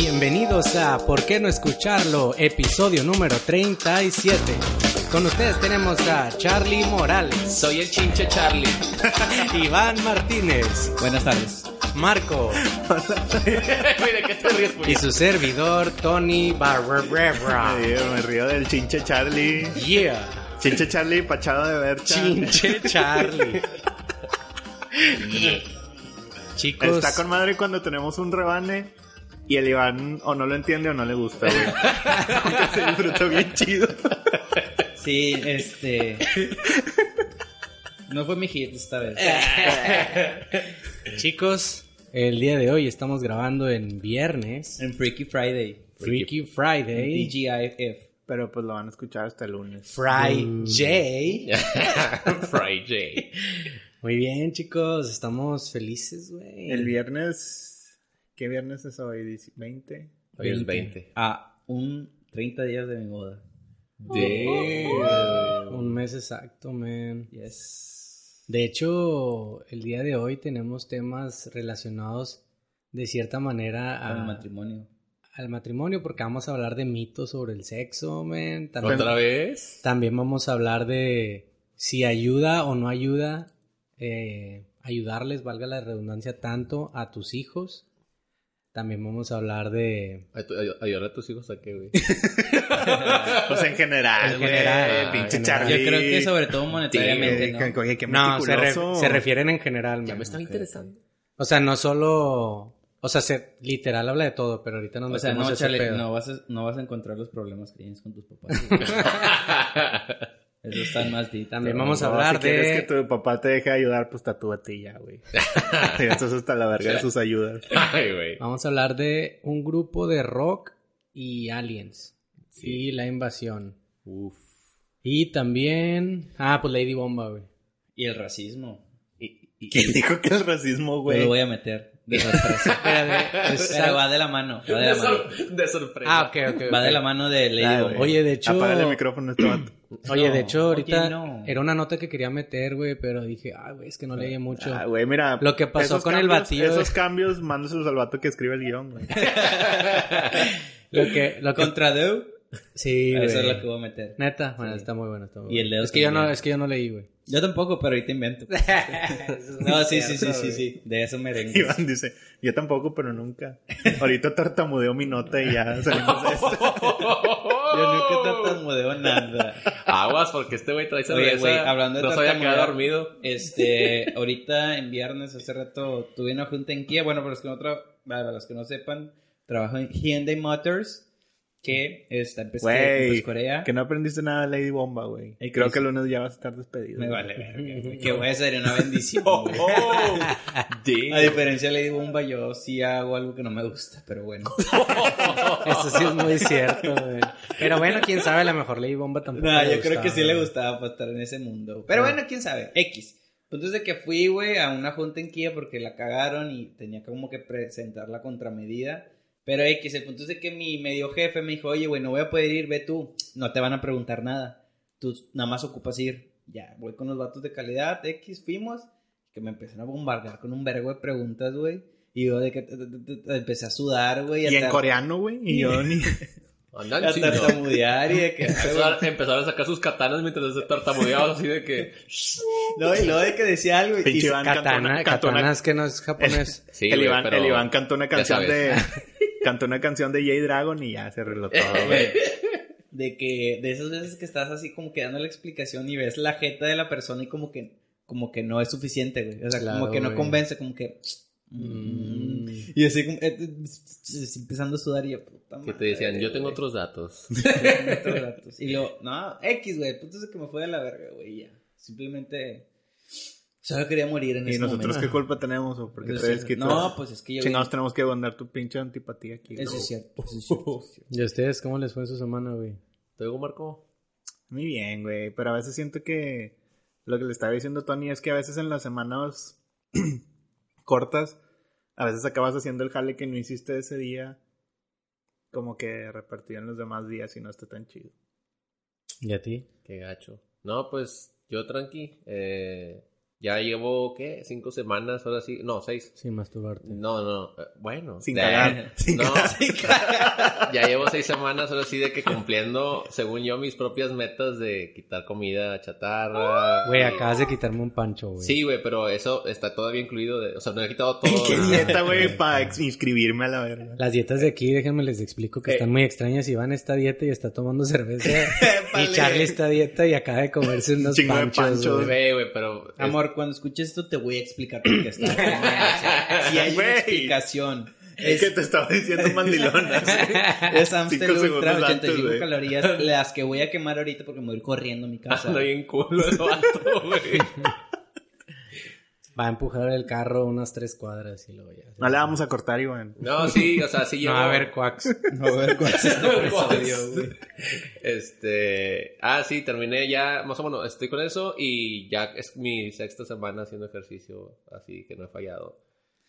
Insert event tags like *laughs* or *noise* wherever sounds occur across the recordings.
Bienvenidos a ¿Por qué no escucharlo? Episodio número 37. Con ustedes tenemos a Charlie Morales, Soy el chinche Charlie. *laughs* Iván Martínez, Buenas tardes. Marco *laughs* Mira, ¿qué te ríes, y su servidor Tony Barberra. Ay, me río del chinche Charlie. Yeah, Chinche Charlie, pachado de bercha. chinche *laughs* Charlie. Chicos, Está con madre cuando tenemos un rebane y el Iván o no lo entiende o no le gusta, güey. Aunque se disfruta bien chido. Sí, este. No fue mi hit esta vez. chicos, el día de hoy estamos grabando en viernes, En Freaky Friday. Freaky Friday, DGIF. Pero pues lo van a escuchar hasta el lunes. Friday. *laughs* Friday. Muy bien, chicos, estamos felices, güey. El viernes. ¿Qué viernes es hoy? Dice- ¿20? Hoy es 20. A un 30 días de mi boda. Un mes exacto, man. Yes. De hecho, el día de hoy tenemos temas relacionados de cierta manera a- Con el matrimonio. al matrimonio porque vamos a hablar de mitos sobre el sexo, man. También, ¿Otra vez? también vamos a hablar de si ayuda o no ayuda, eh, ayudarles, valga la redundancia, tanto a tus hijos. También vamos a hablar de... Ay, tú- ay- Ayudar a tus hijos a qué, güey. *laughs* Pues en general, En güey. general, Pinche en general. Charlie. Yo creo que sobre todo monetariamente, Sí, ¿no? Oye, qué No, se, se refieren en general, Ya man. me estaba interesando. O sea, no solo... O sea, se, literal habla de todo, pero ahorita nos O sea, no, pedo. no vas, a, no vas a encontrar los problemas que tienes con tus papás. *laughs* *laughs* Eso está más deep. También vamos a hablar si quieres de- que tu papá te deje ayudar, pues tatúate y ya, güey. *laughs* *laughs* Eso es hasta la verga de sus ayudas. Ay, güey. Vamos a hablar de un grupo de rock y aliens. Y la invasión. Uf. Y también... Ah, pues Lady Bomba, güey. Y el racismo. ¿Quién dijo que el racismo, Yo güey? lo voy a meter de sorpresa. *laughs* Pero va de la mano. Va de la De, mano. sor- de sorpresa. Ah, ok, ok. Va de la mano de Lady Ah, Bomba. güey. Oye, de hecho... Apágale el micrófono a este vato. *clears throat* Oye, No, de hecho, ahorita oye, no. era una nota que quería meter, güey, pero dije, ah, güey, es que no leí mucho. Ah, güey, mira. Lo que pasó esos con el cambios- batido, Esos cambios, mándaselos al vato que escribe el guion, güey. *laughs* Lo que... Lo que... *laughs* Contra Deu. Sí, *laughs* güey. Eso es lo que voy a meter. Neta, bueno, Sí. está muy bueno, está muy Y bueno. el dedo es que yo no, es que yo no leí, güey. Yo tampoco, pero ahorita invento. *laughs* No, sí, sí, sí, sí, sí. De eso merengue. Iván dice, yo tampoco, pero nunca. Ahorita tartamudeo mi nota y ya salimos de esto. *laughs* Yo nunca tartamudeo nada. Aguas, porque este güey trae cerveza. Oye, güey, hablando de No quedar dormido. Este, ahorita en viernes, hace rato, tuve una junta en Kia. Bueno, para los que no, tra- para los que no sepan, trabajo en Hyundai Motors, que está en Güey, Pescorea. que no aprendiste nada de Lady Bomba, güey. Ey, Creo ¿qué que el lunes ya vas a estar despedido. Me vale, güey. Que voy a ser una bendición. *laughs* Oh, oh. *laughs* A diferencia de Lady Bomba, yo sí hago algo que no me gusta, pero bueno. *laughs* Eso sí es muy cierto, güey. Pero bueno, quién sabe, a lo mejor Lady Bomba tampoco. No, le yo creo que gustaba, sí le gustaba para estar en ese mundo. Pero bueno, quién sabe. X. Punto es de que fui, güey, a una junta en Kia porque la cagaron y tenía como que presentar la contramedida. Pero X, el punto es de que mi medio jefe me dijo, oye, güey, no voy a poder ir, ve tú. No te van a preguntar nada. Tú nada más ocupas ir. Ya, voy con los datos de calidad, X, fuimos. Que me empezaron a bombardear con un vergo de preguntas, güey. Y yo de que empecé a sudar, güey. Y en coreano, güey. Y yo ni. *laughs* Andan A tartamudear y de que... Empezaron, a sacar sus katanas mientras se tartamudeaban así de que... No, y luego de que decía algo y... Pinche y- Iván cantó Katana, una- cantó una- katana es que no es japonés. Sí, el, Iván, pero el Iván cantó una canción de. Cantó una canción de J Dragon y ya se arregló todo, *laughs* güey. De que de esas veces que estás así como que dando la explicación y ves la jeta de la persona y como que como que no es suficiente, güey. O sea, Claro, como que no convence, como que Mm. y así como eh, eh, empezando a sudar y yo, puta Que madre, te decían, yo tengo güey. otros datos. *laughs* Tengo otros datos. Y luego, no, X, güey, punto es que me fue de la verga, güey, ya. Simplemente solo quería morir en ¿Y ese nosotros momento. qué culpa tenemos? ¿O porque traes no, pues es que yo Chingados tenemos que mandar tu pinche antipatía aquí. Eso es cierto, eso es cierto. *laughs* ¿Y a ustedes cómo les fue en su semana, güey? ¿Te digo, Marco? Muy bien, güey. Pero a veces siento que lo que le estaba diciendo Tony es que a veces en las semanas *clears throat* cortas, a veces acabas haciendo el jale que no hiciste ese día, como que repartido en los demás días y no está tan chido. ¿Y a ti? Qué gacho. No, pues yo tranqui. Eh, Ya llevo, ¿qué? ¿Cinco semanas? Ahora sí. No, seis. Sin masturbarte. No, no. eh, Bueno. Sin de- cagar. Sin *laughs* No, cagar. ya llevo seis semanas ahora sí de que cumpliendo, según yo, mis propias metas de quitar comida chatarra. Güey, acabas de quitarme un pancho, güey. Sí, güey, pero eso está todavía incluido. De, o sea, no he quitado *laughs* todo. ¿Qué dieta, güey, *laughs* para inscribirme a la verga? Las dietas de aquí, déjenme les explico que Eh. están muy extrañas. Iván está a dieta y está tomando cerveza. y. Charlie está a dieta y acaba de comerse unos Chingo de panchos, güey, pero... Amor, cuando escuches esto te voy a explicar por qué está. *coughs* Si hay una explicación. Es que te estaba diciendo mandilón. *laughs* así. es Amstel Ultra, segundos antes, 85 güey. calorías, *laughs* las que voy a quemar ahorita porque me voy a ir corriendo a mi casa. Ando bien culo vato, güey. *laughs* Va a empujar el carro unas tres cuadras y luego ya. No le vamos a cortar, Iván. No, sí, o sea, sí *laughs* No llevo... va a haber quacks. No, a ver cuál es este episodio, güey. Este, ah, sí, terminé ya, más o menos, estoy con eso y ya es mi sexta semana haciendo ejercicio, así que no he fallado.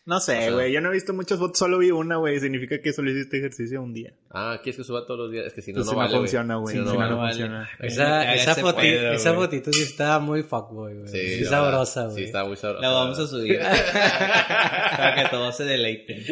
No sé, O sea- güey. Yo no he visto muchas fotos, solo vi una, güey. Significa que solo hiciste ejercicio un día. Ah, ¿quieres que suba todos los días? Es que si no, Entonces no no vale, güey. funciona, güey. Si no, Si no no, vale. no funciona. Esa, esa, foti- puede, esa güey. fotito sí está muy fuckboy, güey. Sí, Sí, sabrosa, güey. Sí, está muy sabrosa. La vamos a subir. *laughs* Para que todos se deleiten.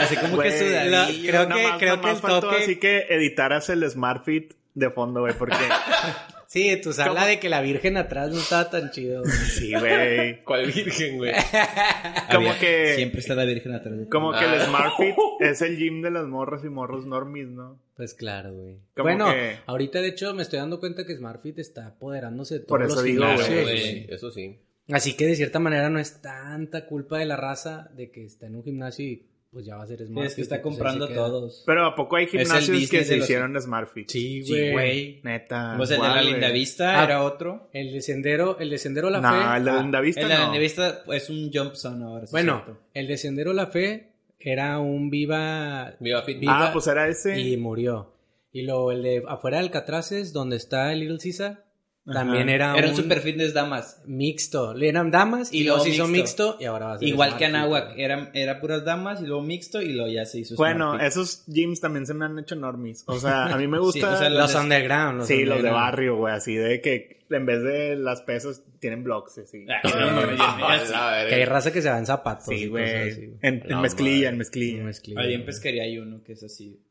Así como Güey, que sudadillo. la- creo que- más- creo que el toque- Así que editaras el Smart Fit de fondo, güey. Porque *laughs* Sí, tu sala ¿Cómo? de que la virgen atrás no estaba tan chido. güey. *laughs* sí, güey. ¿Cuál virgen, güey? *laughs* Como Había- que- Siempre está la virgen atrás. de. Como que Ah. el Smart Fit *laughs* es el gym de las morras y morros normies, ¿no? Pues claro, güey. Como Bueno, que- ahorita de hecho me estoy dando cuenta que SmartFit está apoderándose de todos Por eso los digo, gimnasios, güey. Güey, güey. Eso sí. Así que de cierta manera no es tanta culpa de la raza de que está en un gimnasio y pues ya va a ser SmartFit. Es que está pues, comprando todos. Pero ¿a poco hay gimnasios que de se los- hicieron Smart Fit? Sí, güey. Neta. Pues el de la guau, Linda güey. Vista Ah, era otro. El de Sendero, el de Sendero La No, Fe. el de Linda Vista El de la no. Linda Vista es un jump zone ahora. Bueno, cierto. el de Sendero La Fe era un viva Viva Fit. Viva- Ah, pues era ese. y murió. Y luego el de afuera del Catraces, donde está el Little Caesar, Ajá. también era, Era un super fitness damas. mixto. Eran damas y, Y luego se hizo mixto. mixto y ahora va a ser Igual que Anáhuac. Era, era puras damas y luego mixto y luego ya se hizo Bueno, esos gyms también se me han hecho normies. O sea, a mí me gusta. *laughs* Sí, o sea, Los de- underground. Los sí, los de barrio, güey. Así de que en vez de las pesas tienen blocks, así. Ah, no, *laughs* Que hay raza que se va en zapatos. Sí, güey. En, en No, mezclilla, en mezclilla. Mezclilla, Ahí en pesquería hay uno que es así.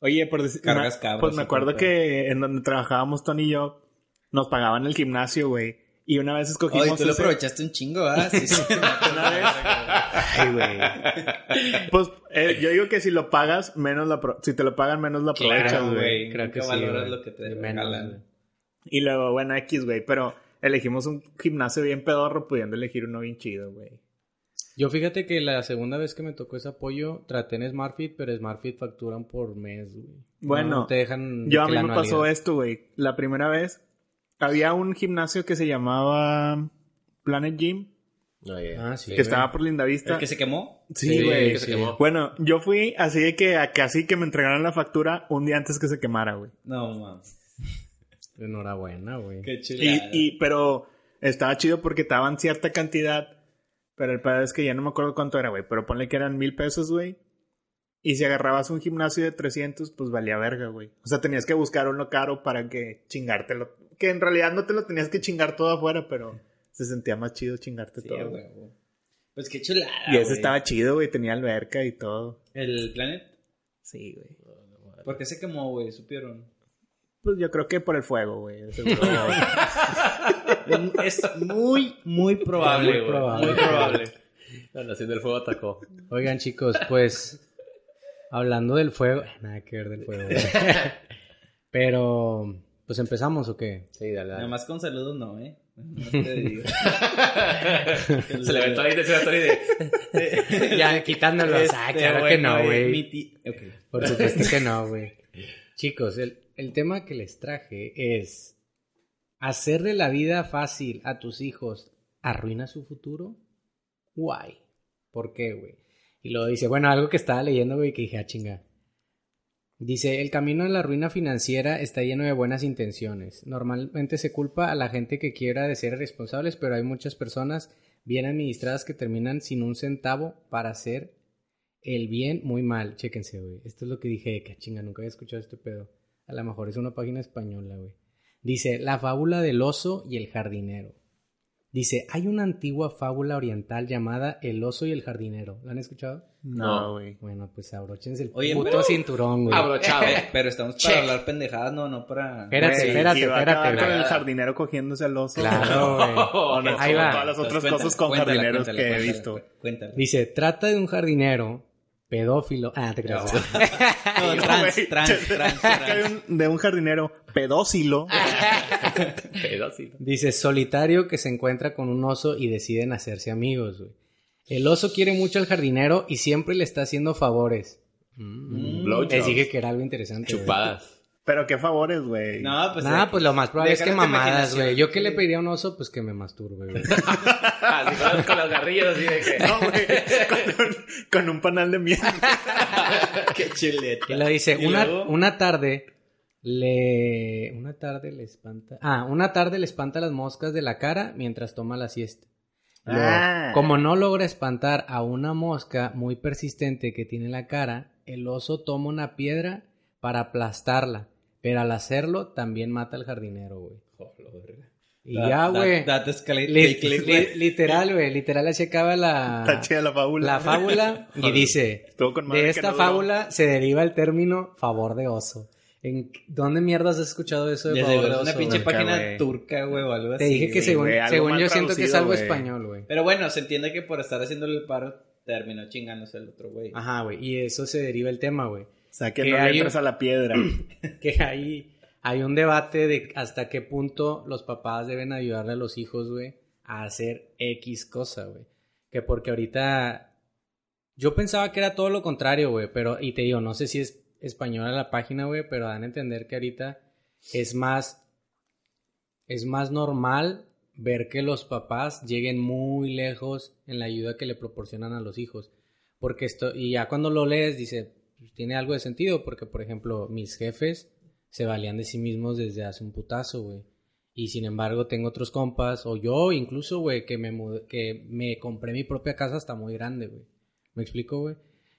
Oye, por decir. Cargas me- cabros Pues me acuerdo que en donde trabajábamos Tony y yo, nos pagaban el gimnasio, güey. Y una vez escogimos. Oye, tú lo ese- aprovechaste un chingo, ¿ah? Sí, sí. Una *laughs* vez. Ay, güey. Pues eh, yo digo que si lo pagas, menos lo apro- si te lo pagan, menos lo aprovechas, Claro, güey. güey. Creo que sí, valoras güey. lo que te regalan. Y luego, bueno, X, güey. Pero elegimos un gimnasio bien pedorro, pudiendo elegir uno bien chido, güey. Yo fíjate que la segunda vez que me tocó ese apoyo, traté en SmartFit, pero SmartFit facturan por mes, güey. Bueno, No te dejan. Yo a mí la me pasó esto, güey. La primera vez había un gimnasio que se llamaba Planet Gym, ya. Ah, sí. que güey. estaba por Lindavista. ¿El que se quemó? Sí, Sí, güey. que se sí. quemó. Bueno, yo fui así de que a casi que me entregaran la factura un día antes que se quemara, güey. No, mames. Enhorabuena, güey. Qué Y, chulada. y, pero estaba chido porque te daban cierta cantidad. Pero el pedo es que ya no me acuerdo cuánto era, güey. Pero ponle que eran mil pesos, güey. Y si agarrabas un gimnasio de 300, pues valía verga, güey. O sea, tenías que buscar uno caro para que chingártelo. Que en realidad no te lo tenías que chingar todo afuera, pero se sentía más chido chingarte Sí, todo. güey. Pues qué chulada. y ese güey. estaba chido, güey. Tenía alberca y todo. ¿El Planet? Sí, güey. ¿Por qué se quemó, güey? ¿Supieron? Pues yo creo que por el fuego, güey. *laughs* es muy, muy probable, Muy probable. Muy probable. La Nación del Fuego atacó. Oigan, chicos, pues. hablando del fuego. Nada que ver del fuego, güey. *laughs* Pero. Pues empezamos o qué? Sí, dale, Nada dale. más con saludos no, ¿eh? *laughs* No te digo. *laughs* Se le ahí, le aventó ahí de... *laughs* ya quitándolo. ah, Este, claro que no, mi güey. ti-. Por supuesto que no, güey. Chicos, el, el tema que les traje es. ¿Hacerle la vida fácil a tus hijos arruina su futuro? Guay. ¿Por qué, güey? Y luego dice, bueno, algo que estaba leyendo, güey, que dije, ah, chinga. Dice, el camino a la ruina financiera está lleno de buenas intenciones. Normalmente se culpa a la gente que quiera de ser responsables, pero hay muchas personas bien administradas que terminan sin un centavo para hacer el bien muy mal. Chéquense, güey. Esto es lo que dije, que chinga, nunca había escuchado este pedo. A lo mejor es una página española, güey. Dice, la fábula del oso y el jardinero. Dice, hay una antigua fábula oriental llamada El oso y el jardinero. ¿La han escuchado? No, güey. Bueno, pues abróchense el Oye, puto pero- cinturón, güey. Abrochado. Eh, *laughs* pero estamos Check. para hablar pendejadas, no, no para... Espérate, espérate, espérate, con el jardinero cogiéndose al oso. Claro, *laughs* güey. O no, Ahí va. todas las otras cosas con jardineros que he visto. cu- Cuéntala. Dice, trata de un jardinero pedófilo. Ah, te creas. No, *laughs* No, trans, trans, trans, trans. de un, de un jardinero pedófilo. *laughs* Pedófilo. Dice, solitario que se encuentra con un oso y deciden hacerse amigos, güey. El oso quiere mucho al jardinero y siempre le está haciendo favores. Mm. Blowjobs. Les dije que era algo interesante. Chupadas. Pero qué favores, güey. No, pues... Nada, eh, pues lo más probable es que mamadas, güey. Yo que le pediría a un oso, pues que me masturbe, güey. *laughs* Así con, con las garrillas así de que... No, güey. Con un, con un panal de miel. *laughs* Qué chuleta. Y lo dice, ¿Y una, luego? una tarde le... Una tarde le espanta... Ah, una tarde le espanta las moscas de la cara mientras toma la siesta. Luego, Ah. Como no logra espantar a una mosca muy persistente que tiene en la cara, el oso toma una piedra para aplastarla. Pero al hacerlo, también mata al jardinero, güey. Y That- ya, güey. Li- literal, güey. Literal, así acaba la, *laughs* la fábula. la fábula. *laughs* y Joder. dice: Estuvo con De que esta no duró. fábula se deriva el término favor de oso. ¿En dónde mierdas has escuchado eso de De favor de oso? una pinche güey? página güey. turca, güey, o algo así. Te dije que güey. según, algo según yo siento que es algo español, güey. Pero bueno, se entiende que por estar haciéndole el paro terminó chingándose el otro güey. Ajá, güey. Y eso se deriva el tema, güey. O sea, que Que no hay le entras un- a la piedra. *clears throat* que hay, hay un debate de hasta qué punto los papás deben ayudarle a los hijos, güey, a hacer X cosa, güey. Que porque ahorita yo pensaba que era todo lo contrario, güey, pero y te digo, no sé si es española la página, güey, pero dan a entender que ahorita es más es más normal ver que los papás lleguen muy lejos en la ayuda que le proporcionan a los hijos. Porque esto, y ya cuando lo lees, dice, pues, tiene algo de sentido, porque por ejemplo, mis jefes se valían de sí mismos desde hace un putazo, güey. Y sin embargo, tengo otros compas, o yo incluso, güey, que me, que me compré mi propia casa hasta muy grande, güey. ¿Me explico, güey?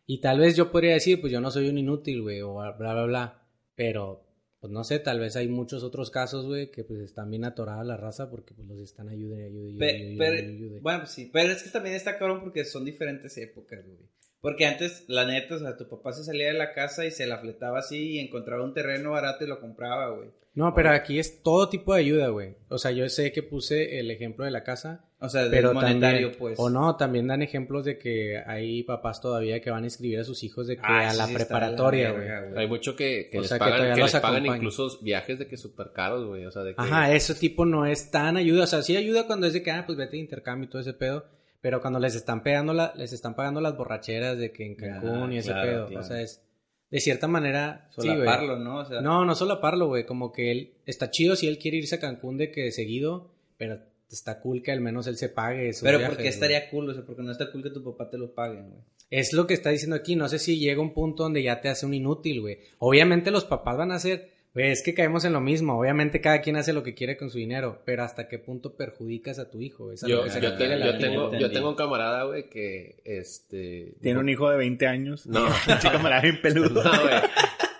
Y tal vez yo podría decir, pues yo no soy un inútil, güey, o bla, bla, bla. Pero, pues no sé, tal vez hay muchos otros casos, güey, que pues están bien atoradas la raza porque pues los están ayude, ayude, ayude, Pe- ayude, pero, ayude, ayude. bueno, pues sí, pero es que también está cabrón porque son diferentes épocas, güey. Porque antes, la neta, o sea, tu papá se salía de la casa y se la fletaba así y encontraba un terreno barato y lo compraba, güey. No, pero aquí es todo tipo de ayuda, güey. O sea, yo sé que puse el ejemplo de la casa, O sea, del pero monetario, también, pues. o no, también dan ejemplos de que hay papás todavía que van a inscribir a sus hijos de que Ah, a sí, la sí, preparatoria, güey. Hay mucho que, que O les sea, que pagan, todavía que los les pagan incluso viajes de que súper caros, güey. O sea, de que... Ajá, ese tipo no es tan ayuda. O sea, sí ayuda cuando es de que, ah, pues vete de intercambio y todo ese pedo. Pero cuando les están pegando la, les están pagando las borracheras de que en Cancún Ah, y ese claro, pedo. claro. O sea, es de cierta manera. sí. Solaparlo, ¿no? O sea, No, no solo parlo, güey. Como que él está chido si él quiere irse a Cancún de que seguido, pero está cool que al menos él se pague esos pero viajes, porque estaría cool, o sea, porque no está cool que tu papá te los paguen, güey. Es lo que está diciendo aquí. No sé si llega un punto donde ya te hace un inútil, güey. Obviamente los papás van a hacer. Güey, es que caemos en lo mismo. Obviamente cada quien hace lo que quiere con su dinero. Pero hasta qué punto perjudicas a tu hijo. Es a lo Yo, que se yo, tengo, yo, tengo, yo tengo un camarada, güey, que, este... Tiene un hijo de 20 años. No. *laughs* Un chico camarada bien peludo. *laughs* No, güey.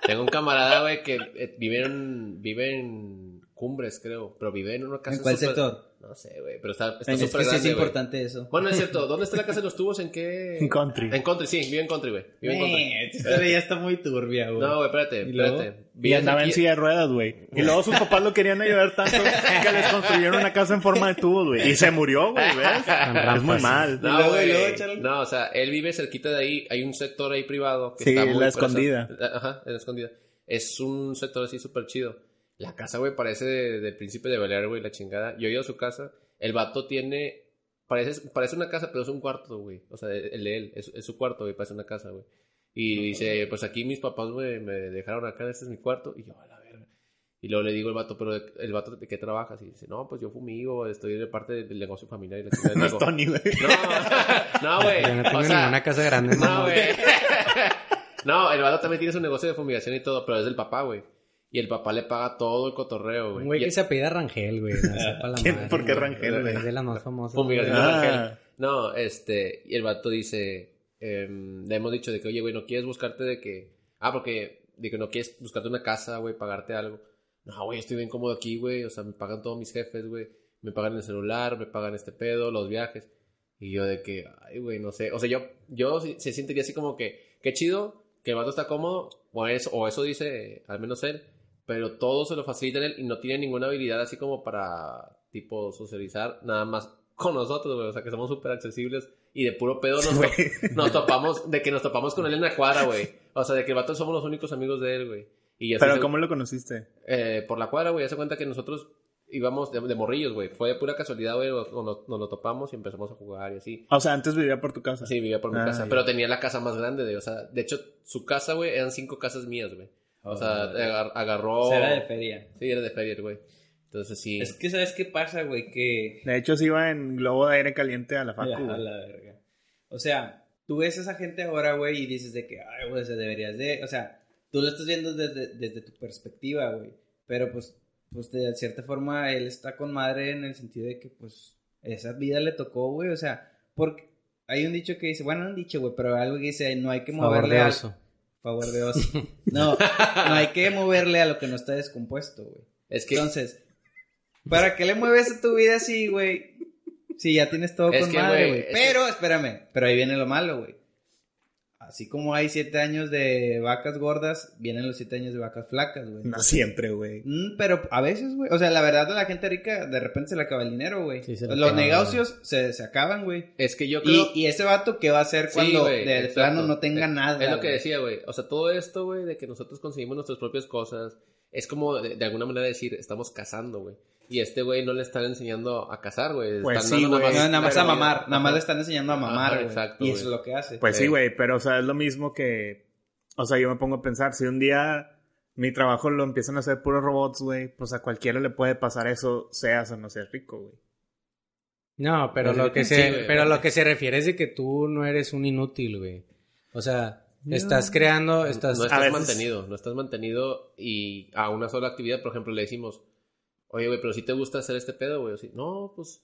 Tengo un camarada, güey, que eh, vive en, vive en Cumbres, creo. Pero vive en una casa ¿En cuál sector? No sé, güey. Pero está, está Es que súper sí es importante eso. Bueno, es cierto. *laughs* ¿Dónde está la casa de los tubos? ¿En qué? En country. En country, sí. Vive en country, güey. Vive en country. Eh, esta historia ya está muy turbia, güey. No, güey, espérate, espérate. Y Vive andaba en silla de ruedas, güey. Y *laughs* luego sus papás lo querían ayudar tanto que les construyeron una casa en forma de tubos, güey. Y se murió, güey, ¿ves? *laughs* Es muy mal. No, güey. no, o sea, él vive cerquita de ahí. Hay un sector ahí privado. Que Sí, está la muy escondida. fresa. Ajá, en la escondida. Es un sector así súper chido. La casa, güey, parece de- del príncipe de Bel güey, la chingada. Yo he ido a su casa. El vato tiene... Parece, parece una casa, pero es un cuarto, güey. O sea, el de él. Es, es su cuarto, güey, parece una casa, güey. Y dice, pues aquí mis papás, güey, me dejaron acá, este es mi cuarto. Y yo, a la verga. Y luego le digo al vato, pero el vato, ¿de qué trabajas? Y dice, no, pues yo fumigo, estoy de parte del negocio familiar. Y la chingada. *laughs* No es digo, Tony, güey. no, *laughs* no, güey. Yo no tengo O sea, ninguna casa grande, *laughs* No, güey. No, el vato también tiene su negocio de fumigación y todo, pero es del papá, güey. Y el papá le paga todo el cotorreo, Un güey. güey Y- que se apellida Rangel, güey. *laughs* ¿Por qué güey. Rangel, güey? Es de las más famosas. Fumigación güey. de Ah. Rangel. No, este, y el vato dice, em, le hemos dicho de que, oye, güey, no quieres buscarte de que, ah, porque, de que no quieres buscarte una casa, güey, pagarte algo. No, güey, estoy bien cómodo aquí, güey, o sea, me pagan todos mis jefes, güey. me pagan el celular, me pagan este pedo, los viajes. Y yo de que, ay, güey, no sé. O sea, yo, yo se sentiría así como que, qué chido, que el vato está cómodo, o eso, o eso dice, al menos él, pero todo se lo facilita en él y no tiene ninguna habilidad así como para, tipo, socializar, nada más con nosotros, güey. O sea, que somos súper accesibles y de puro pedo nos, Güey. nos topamos, *laughs* de que nos topamos con él en la cuadra, güey. O sea, de que el vato somos los únicos amigos de él, güey. Y Pero ¿cómo lo conociste? eh, por la cuadra, güey, hace cuenta que nosotros íbamos de, de morrillos, güey. Fue de pura casualidad, güey, nos, nos- nos lo topamos y empezamos a jugar y así. O sea, antes vivía por tu casa. Sí, vivía por mi Ah, casa, ya. pero tenía la casa más grande, de, o sea, de hecho, su casa, güey, eran cinco casas mías, güey. O sea, agar- agarró... O sea, era de feria. Sí, era de feria, güey. Entonces, sí. Es que, ¿sabes qué pasa, güey? Que... De hecho, se iba en globo de aire caliente a la facu. Ya, a la verga. O sea, tú ves a esa gente ahora, güey, y dices de que, ay, güey, se deberías de... O sea, tú lo estás viendo desde, desde tu perspectiva, güey. Pero, pues, pues, de cierta forma, él está con madre en el sentido de que, pues, esa vida le tocó, güey. O sea, porque hay un dicho que dice, bueno, no un dicho, güey, pero algo que dice, no hay que Favor moverle al... Favor de oso. *laughs* No, no hay que moverle a lo que no está descompuesto, güey. es que... Entonces, ¿para qué le mueves a tu vida así, güey? Si ya tienes todo Es con que, madre, güey, que- Pero, espérame, pero ahí viene lo malo, güey. Así como hay siete años de vacas gordas, vienen los siete años de vacas flacas, güey. No siempre, güey. Mm, pero a veces, güey. O sea, la verdad, a la gente rica de repente se le acaba el dinero, güey. Sí, se le los acaba, negocios se, se acaban, güey. Es que yo creo... Y, y ese vato, ¿qué va a hacer Sí, cuando güey, de exacto. plano no tenga Es- nada? Es lo que güey? decía, güey. O sea, todo esto, güey, de que nosotros conseguimos nuestras propias cosas, es como de, de alguna manera decir, estamos cazando, güey. Y este güey no le están enseñando a cazar, güey. Pues Están sí, güey. Nada más a mamar. Nada más le están enseñando a mamar, Ajá, güey. exacto, Y eso es lo que hace. Pues sí, Eh. güey, pero o sea, es lo mismo que... O sea, yo me pongo a pensar, si un día mi trabajo lo empiezan a hacer puros robots, güey, pues a cualquiera le puede pasar eso, seas o no seas rico, güey. No, pero Pues lo que sí, se, pero lo que se refiere es de que tú no eres un inútil, güey. O sea, estás creando, estás, No estás veces- mantenido, no estás mantenido y a una sola actividad, por ejemplo, le decimos, oye, güey, pero si te gusta hacer este pedo, güey. Así, no, pues,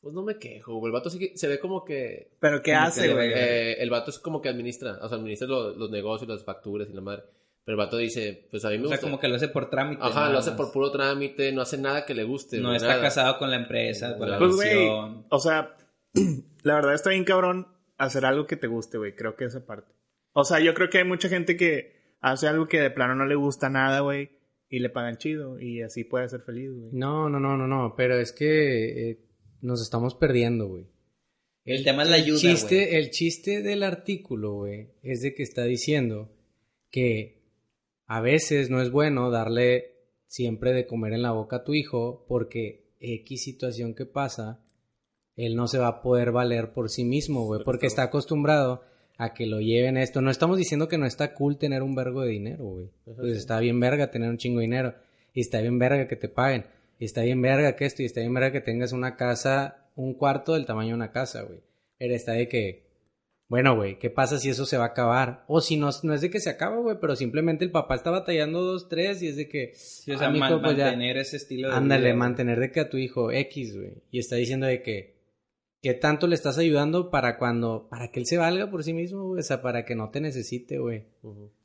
pues no me quejo, güey. El vato sí que se ve como que Pero ¿qué hace, güey? Eh, el vato es como que administra, o sea, administra lo- los negocios, las facturas y la madre. Pero el vato dice, pues a mí me O sea, gusta. como que lo hace por trámite. Ajá, lo hace más. por puro trámite, no hace nada que le guste. No está nada. casado con la empresa, con la Pues, güey, o sea, *clears throat* la verdad está bien cabrón hacer algo que te guste, güey. Creo que esa parte. O sea, yo creo que hay mucha gente que hace algo que de plano no le gusta nada, güey, y le pagan chido, y así puede ser feliz, güey. no, no, no, no, no, pero es que eh, nos estamos perdiendo, güey. El tema es la ayuda, el chiste, güey. el chiste del artículo, güey, es de que está diciendo que a veces no es bueno darle siempre de comer en la boca a tu hijo porque X situación que pasa, él no se va a poder valer por sí mismo, güey, porque está acostumbrado a que lo lleven esto. No estamos diciendo que no está cool tener un vergo de dinero, güey. Pues está bien verga tener un chingo de dinero. Y está bien verga que te paguen. Y está bien verga que esto. Y está bien verga que tengas una casa, un cuarto del tamaño de una casa, güey. Pero está de que, bueno, güey, ¿qué pasa si eso se va a acabar? O si no, no es de que se acaba, güey, pero simplemente el papá está batallando dos, tres y es de que, Sí, o sea, ah, man- pues ya- mantener ese estilo de Ándale, vida, mantener de que a tu hijo X, güey. Y está diciendo de que, ¿qué tanto le estás ayudando para cuando, para que él se valga por sí mismo, güey? O sea, para que no te necesite, güey.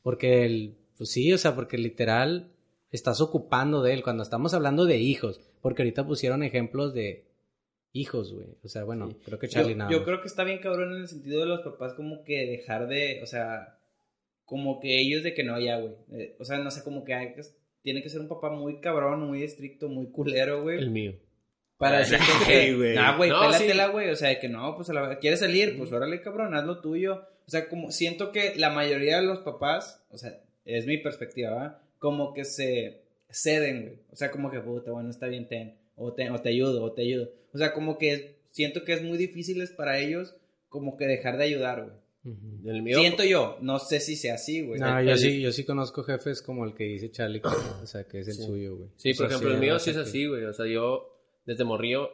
Porque el, pues sí, o sea, porque literal estás ocupando de él cuando estamos hablando de hijos. Porque ahorita pusieron ejemplos de hijos, güey. O sea, bueno, Sí. creo que Yo, Charlie nada. yo más. creo que está bien cabrón en el sentido de los papás como que dejar de, o sea, como que ellos de que no, ya, güey. Eh, o sea, no sé, como que hay que, tiene que ser un papá muy cabrón, muy estricto, muy culero, güey. El mío. Para decir que, güey. nah, güey, No, pélatela, sí. güey. O sea, de que no, pues a la ¿quieres salir? Pues órale, cabrón, haz lo tuyo. O sea, como siento que la mayoría de los papás, o sea, es mi perspectiva, ¿va? Como que se ceden, güey. O sea, como que, puta, bueno, está bien, ten. O te, o te ayudo, o te ayudo. O sea, como que siento que es muy difícil es para ellos como que dejar de ayudar, güey. Mío. Siento yo, no sé si sea así, güey. No, El- yo el- sí, yo sí conozco jefes como el que dice Charlie, o sea, que es el Sí. suyo, güey. Sí, O por sea, ejemplo, el mío sí es así, güey. O sea, yo desde morrío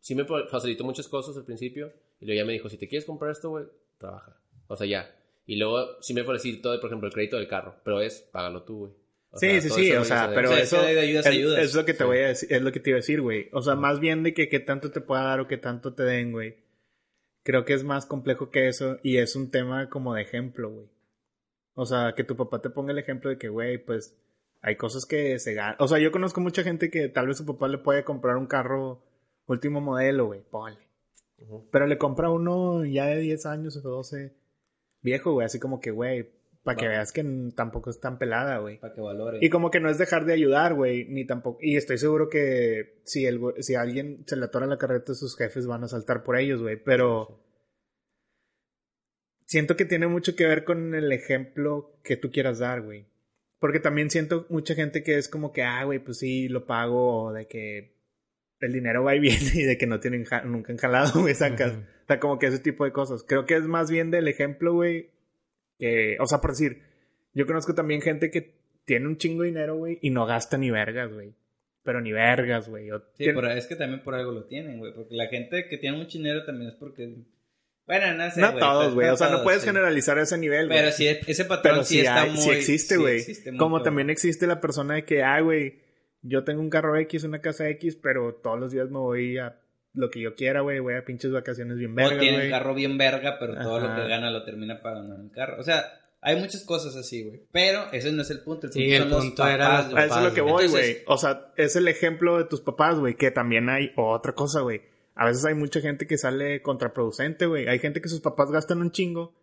sí me facilitó muchas cosas al principio. Y luego ya me dijo, si te quieres comprar esto, güey, trabaja. O sea, ya. Y luego sí me facilitó, por ejemplo, el crédito del carro. Pero es, págalo tú, güey. O Sí, sea, sí, sí, o sea, se- pero O sea, eso es que de ayudas, es, ayudas. es lo que te Sí. voy a decir, es lo que te iba a decir, güey. O sea, más bien de que qué tanto te pueda dar o qué tanto te den, güey. Creo que es más complejo que eso y es un tema como de ejemplo, güey. O sea, que tu papá te ponga el ejemplo de que, güey, pues hay cosas que se ganan. O sea, yo conozco mucha gente que tal vez su papá le puede comprar un carro último modelo, güey, ponle. Pero le compra uno ya de 10 años o 12, viejo, güey, así como que, güey, para que veas que tampoco es tan pelada, güey. Para que valore. Y como que no es dejar de ayudar, güey, ni tampoco. Y estoy seguro que si, el, si alguien se le atora la carreta, sus jefes van a saltar por ellos, güey. Pero siento que tiene mucho que ver con el ejemplo que tú quieras dar, güey. Porque también siento mucha gente que es como que, ah, güey, pues sí, lo pago, o de que el dinero va y *laughs* viene y de que no tienen ja- nunca han jalado, güey, sacas. O sea, como que ese tipo de cosas. Creo que es más bien del ejemplo, güey, que, o sea, por decir, yo conozco también gente que tiene un chingo de dinero, güey, y no gasta ni vergas, güey. Pero ni vergas, güey. Sí, tiene- pero es que también por algo lo tienen, güey. Porque la gente que tiene mucho dinero también es porque. Bueno, no sé. no güey, todos, pero- güey. O sea, no puedes sí. generalizar a ese nivel, güey. Pero sí, ese patrón Pero sí, sí, está hay- muy. sí existe, sí güey. muy Como también existe la persona de que, ah, güey, yo tengo un carro X, una casa X, pero todos los días me voy a lo que yo quiera, güey. Voy a pinches vacaciones bien O vergas, tiene un carro bien verga, pero todo lo Ajá. que gana lo termina pagando en el carro. O sea, hay muchas cosas así, güey. Pero ese no es el punto. El punto Sí, el son los punto era papás, los güey. A eso es lo que voy, güey. O sea, es el ejemplo de tus papás, güey, que también hay otra cosa, güey. A veces hay mucha gente que sale contraproducente, güey. Hay gente que sus papás gastan un chingo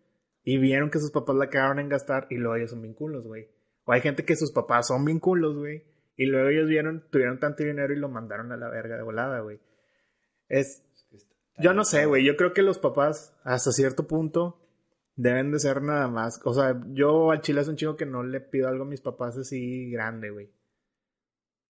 y vieron que sus papás la cagaron en gastar y luego ellos son bien güey. O hay gente que sus papás son bien güey. Y luego ellos vieron, tuvieron tanto dinero y lo mandaron a la verga de volada, güey. Es, yo no sé, güey. Yo creo que los papás, hasta cierto punto, deben de ser nada más. O sea, yo al chile es un chingo que no le pido algo a mis papás así grande, güey.